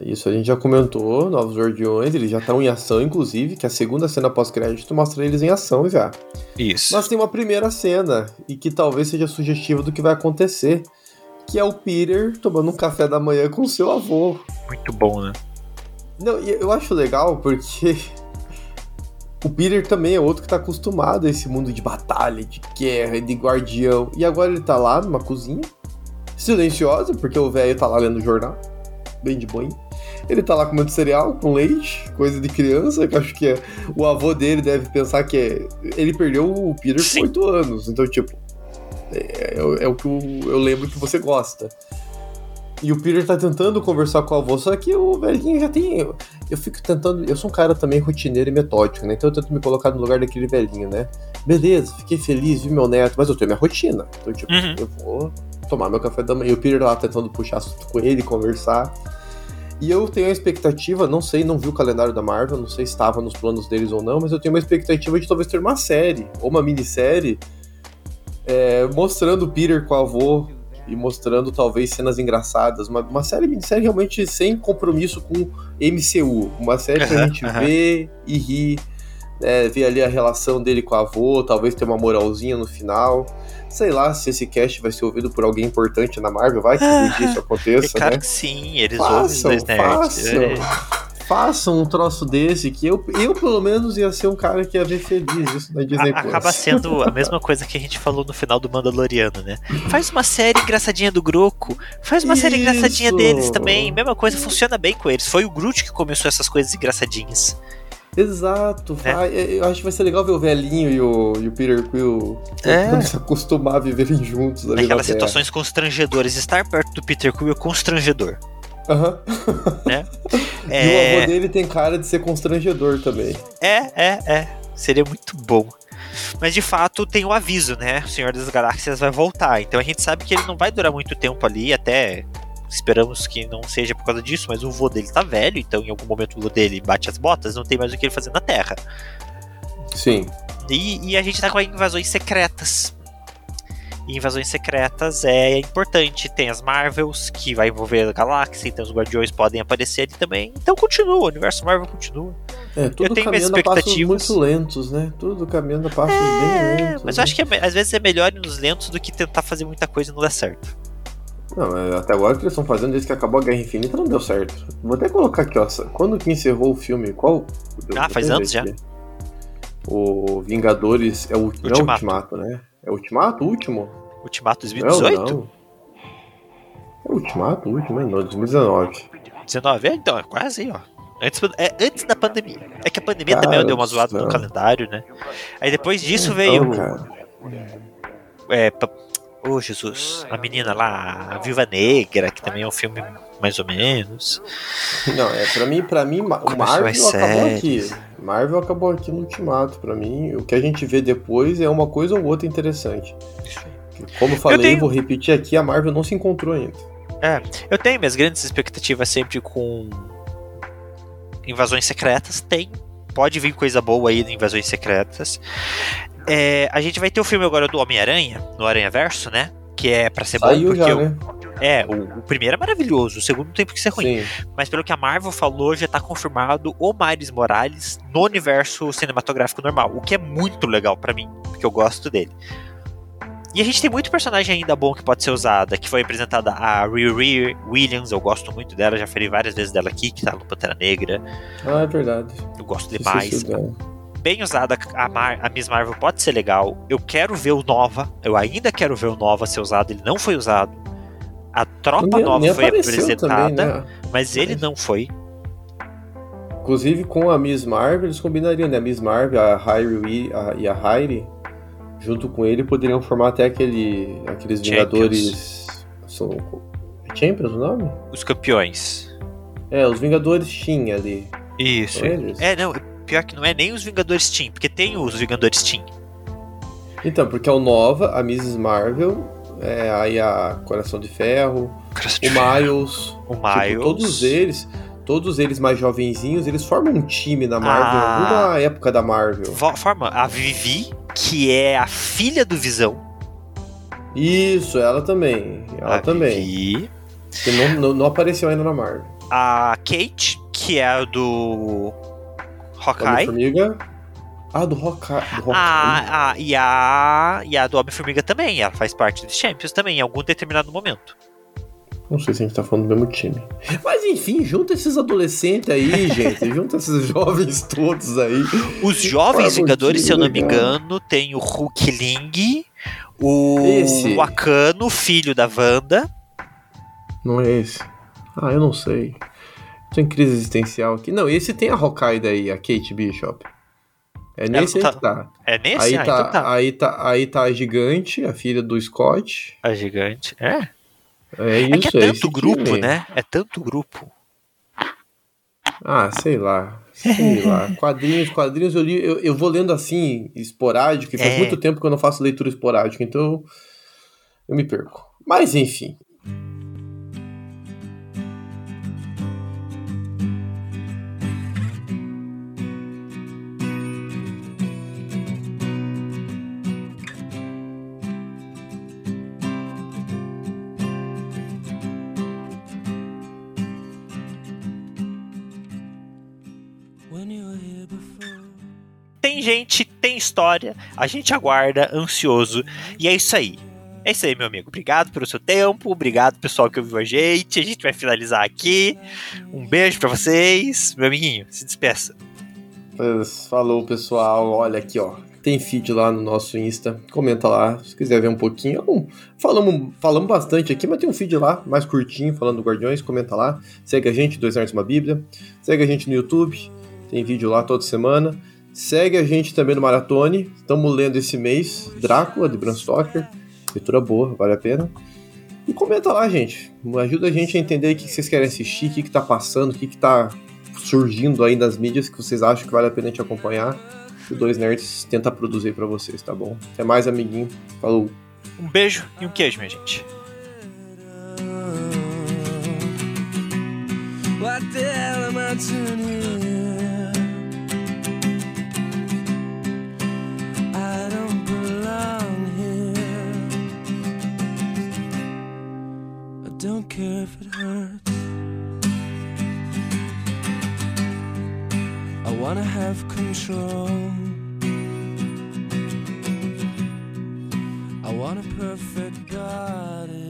[SPEAKER 3] Isso a gente já comentou, novos guardiões, eles já estão em ação, inclusive, que a segunda cena pós-crédito mostra eles em ação já.
[SPEAKER 2] Isso.
[SPEAKER 3] Mas tem uma primeira cena, e que talvez seja sugestiva do que vai acontecer, que é o Peter tomando um café da manhã com seu avô.
[SPEAKER 2] Muito bom, né?
[SPEAKER 3] Não, eu acho legal porque (laughs) o Peter também é outro que tá acostumado a esse mundo de batalha, de guerra, de guardião. E agora ele tá lá numa cozinha, silenciosa, porque o velho tá lá lendo o jornal, bem de boinha. Ele tá lá comendo cereal com leite, coisa de criança, que eu acho que é, o avô dele deve pensar que é. Ele perdeu o Peter
[SPEAKER 2] Sim.
[SPEAKER 3] com 8 anos, então, tipo, é, é- é o que eu, eu lembro que você gosta. E o Peter tá tentando conversar com o avô, só que o velhinho já tem. Eu, eu fico tentando. Eu sou um cara também rotineiro e metódico, né? Então eu tento me colocar no lugar daquele velhinho, né? Beleza, fiquei feliz, vi meu neto, mas eu tenho minha rotina. Então, tipo,
[SPEAKER 2] Uhum.
[SPEAKER 3] eu vou tomar meu café da manhã. E o Peter lá tentando puxar assunto com ele, conversar. E eu tenho a expectativa, não sei, não vi o calendário da Marvel, não sei se estava nos planos deles ou não, mas eu tenho uma expectativa de talvez ter uma série, ou uma minissérie, é, mostrando o Peter com o avô e mostrando talvez cenas engraçadas. Uma, uma série minissérie realmente sem compromisso com MCU. Uma série pra
[SPEAKER 2] Aham,
[SPEAKER 3] gente
[SPEAKER 2] aham.
[SPEAKER 3] ver e rir, né, ver ali a relação dele com o avô, talvez ter uma moralzinha no final. Sei lá se esse cast vai ser ouvido por alguém importante na Marvel, vai que isso aconteça,
[SPEAKER 2] Cara,
[SPEAKER 3] né?
[SPEAKER 2] que sim, eles ouvem os
[SPEAKER 3] Façam,
[SPEAKER 2] dois nerds.
[SPEAKER 3] façam.
[SPEAKER 2] É.
[SPEAKER 3] façam um troço desse, que eu, eu pelo menos ia ser um cara que ia ver feliz isso na Disney
[SPEAKER 2] acaba sendo a mesma coisa que a gente falou no final do Mandaloriano, né? Faz uma série engraçadinha do Groco, faz uma série engraçadinha
[SPEAKER 3] Isso.
[SPEAKER 2] deles também. Mesma coisa, funciona bem com eles. Foi o Groot que começou essas coisas engraçadinhas.
[SPEAKER 3] Exato.
[SPEAKER 2] É.
[SPEAKER 3] vai- Eu acho que vai ser legal ver o velhinho e o, e o Peter Quill
[SPEAKER 2] É.
[SPEAKER 3] se acostumar a viverem juntos Terra.
[SPEAKER 2] situações constrangedoras. Estar perto do Peter Quill é constrangedor.
[SPEAKER 3] Aham.
[SPEAKER 2] Né? (laughs)
[SPEAKER 3] E o
[SPEAKER 2] É,
[SPEAKER 3] avô dele tem cara de ser constrangedor também.
[SPEAKER 2] é, é, é. Seria muito bom. Mas de fato tem o aviso, né? O Senhor das Galáxias vai voltar. Então a gente sabe que ele não vai durar muito tempo ali, até esperamos que não seja por causa disso, mas o vô dele tá velho, então em algum momento o vô dele bate as botas, não tem mais o que ele fazer na Terra.
[SPEAKER 3] Sim.
[SPEAKER 2] E, e a gente tá com invasões secretas. E invasões secretas é importante. Tem as Marvels, que vai envolver a galáxia, então os Guardiões podem aparecer ali também. Então continua, o universo Marvel continua.
[SPEAKER 3] É, tudo
[SPEAKER 2] tenho minhas expectativas.
[SPEAKER 3] muito lentos, né? Tudo caminhando a passos bem lentos.
[SPEAKER 2] Mas
[SPEAKER 3] né?
[SPEAKER 2] eu acho que é- às vezes é melhor ir nos lentos do que tentar fazer muita coisa e não dar certo.
[SPEAKER 3] Não, é, até agora o que eles estão fazendo desde que acabou a Guerra Infinita não deu certo. Vou até colocar aqui, ó. Quando que encerrou o filme? Qual? Eu
[SPEAKER 2] Ah, faz anos já.
[SPEAKER 3] aqui. O Vingadores é o não é o
[SPEAKER 2] Ultimato.
[SPEAKER 3] Ultimato, né? É o Ultimato, último?
[SPEAKER 2] Ultimato
[SPEAKER 3] Não,
[SPEAKER 2] 2018?
[SPEAKER 3] não. É o Ultimato, o último, não, 2019.
[SPEAKER 2] 19? É, então, é quase aí, ó. Antes, é antes da pandemia. É que a pandemia
[SPEAKER 3] Cara
[SPEAKER 2] também deu uma zoada no
[SPEAKER 3] céu.
[SPEAKER 2] calendário, né? Aí depois disso
[SPEAKER 3] Então,
[SPEAKER 2] veio.
[SPEAKER 3] cara.
[SPEAKER 2] É, Ô Jesus, a menina lá, a Viva Negra, que também é um filme mais ou menos.
[SPEAKER 3] Não, é, pra mim, pra mim, o Marvel acabou
[SPEAKER 2] séries.
[SPEAKER 3] aqui. Marvel acabou aqui no Ultimato. Pra mim, o que a gente vê depois é uma coisa ou outra interessante. Como eu falei,
[SPEAKER 2] tenho-
[SPEAKER 3] vou repetir aqui, a Marvel não se encontrou ainda.
[SPEAKER 2] Eu tenho minhas grandes expectativas sempre com invasões secretas. Tem. Pode vir coisa boa aí de invasões secretas. É, a gente vai ter o filme agora do Homem-Aranha, no Aranha Verso, né? Que é pra ser bom,
[SPEAKER 3] Saiu
[SPEAKER 2] porque
[SPEAKER 3] já,
[SPEAKER 2] o-
[SPEAKER 3] né?
[SPEAKER 2] é, o, o primeiro é maravilhoso, o segundo tem que ser ruim.
[SPEAKER 3] Sim.
[SPEAKER 2] Mas pelo que a Marvel falou, já tá confirmado o Miles Morales no universo cinematográfico normal, o que é muito legal pra mim, porque eu gosto dele. E a gente tem muito personagem ainda bom que pode ser usada, que foi apresentada a Riri Williams, eu gosto muito dela, já falei várias vezes dela aqui, que tá no Pantera Negra,
[SPEAKER 3] Ah, é verdade.
[SPEAKER 2] eu gosto demais.
[SPEAKER 3] dela.
[SPEAKER 2] Bem usada, a, Mar- a Miss Marvel pode ser legal, eu quero ver o Nova, eu ainda quero ver o Nova ser usado, ele não foi usado. A tropa
[SPEAKER 3] Nem-
[SPEAKER 2] nova
[SPEAKER 3] nem
[SPEAKER 2] foi apresentada,
[SPEAKER 3] também, né?
[SPEAKER 2] mas ele
[SPEAKER 3] Mas-
[SPEAKER 2] não foi.
[SPEAKER 3] Inclusive com a Miss Marvel, eles combinariam, né? A Miss Marvel a Hairi, a, e a Hairi, junto com ele, poderiam formar até aquele, aqueles Vingadores. São, Champions o nome?
[SPEAKER 2] Os campeões.
[SPEAKER 3] É, os Vingadores tinha ali.
[SPEAKER 2] Isso. É, não, pior que não é nem os Vingadores Team, porque tem os Vingadores Team.
[SPEAKER 3] Então, porque é o Nova, a Mrs. Marvel, é, aí a Coração de Ferro, o Miles.
[SPEAKER 2] O
[SPEAKER 3] Tipo,
[SPEAKER 2] Miles.
[SPEAKER 3] todos eles, todos eles mais jovenzinhos, eles formam um time na Marvel,
[SPEAKER 2] Ah.
[SPEAKER 3] alguma época da Marvel.
[SPEAKER 2] Forma a Vivi, que é a filha do Visão.
[SPEAKER 3] Isso, ela também. Ela
[SPEAKER 2] a
[SPEAKER 3] também.
[SPEAKER 2] Vivi.
[SPEAKER 3] Que não, não, não apareceu ainda na Marvel.
[SPEAKER 2] A Kate, que é a do Hawkeye.
[SPEAKER 3] Homem-Formiga. Ah, do Hawkeye. Do Hawkeye.
[SPEAKER 2] A, a, e, a, e a do Homem-Formiga também. Ela faz parte dos Champions também, em algum determinado momento.
[SPEAKER 3] Não sei se a gente tá falando do mesmo time. Mas enfim, junta esses adolescentes aí, (laughs) gente. junta esses jovens todos aí.
[SPEAKER 2] Os Jovens Vingadores, se eu não me engano, tem o Hulk Ling, o
[SPEAKER 3] Esse.
[SPEAKER 2] Wakano, filho da Wanda.
[SPEAKER 3] Não é esse? Ah, eu não sei. Tô em crise existencial aqui. Não, esse tem a Hawkeye daí, a Kate Bishop. É nesse aí
[SPEAKER 2] não
[SPEAKER 3] que tá.
[SPEAKER 2] É nesse?
[SPEAKER 3] Aí
[SPEAKER 2] ah,
[SPEAKER 3] tá,
[SPEAKER 2] então tá.
[SPEAKER 3] aí tá. Aí tá a gigante, a filha do Scott.
[SPEAKER 2] A gigante. É.
[SPEAKER 3] É isso
[SPEAKER 2] É que é
[SPEAKER 3] esse
[SPEAKER 2] tanto grupo,
[SPEAKER 3] time.
[SPEAKER 2] né? É tanto grupo.
[SPEAKER 3] Ah, sei lá. Sei lá. Quadrinhos, quadrinhos eu li. Eu, eu vou lendo assim, esporádico, e faz
[SPEAKER 2] É.
[SPEAKER 3] muito tempo que eu não faço leitura esporádica, então eu me perco. Mas enfim.
[SPEAKER 2] História, a gente aguarda, ansioso. E é isso aí. É isso aí, meu amigo. Obrigado pelo seu tempo. Obrigado, pessoal, que ouviu a gente. A gente vai finalizar aqui. Um beijo para vocês. Meu amiguinho, se despeça.
[SPEAKER 3] Falou, pessoal. Olha aqui, ó. Tem feed lá no nosso Insta. Comenta lá, se quiser ver um pouquinho. falamos, falamos bastante aqui, mas tem um feed lá, mais curtinho, falando do Guardiões. Comenta lá. Segue a gente, Dois Nerds Uma Bíblia. Segue a gente no YouTube. Tem vídeo lá toda semana. Segue a gente também no Maratone. Estamos lendo esse mês Drácula, de Bram Stoker. Leitura boa, vale a pena. E comenta lá, gente. Ajuda a gente a entender o que vocês querem assistir, o que, está passando, o que, está surgindo aí nas mídias que vocês acham que vale a pena te acompanhar. O Dois Nerds tenta produzir para vocês, tá bom? Até mais, amiguinho. Falou.
[SPEAKER 2] Um beijo e um queijo, minha gente. What the hell am I doing here? Don't belong here. I don't care if it hurts. I wanna have control. I want a perfect body.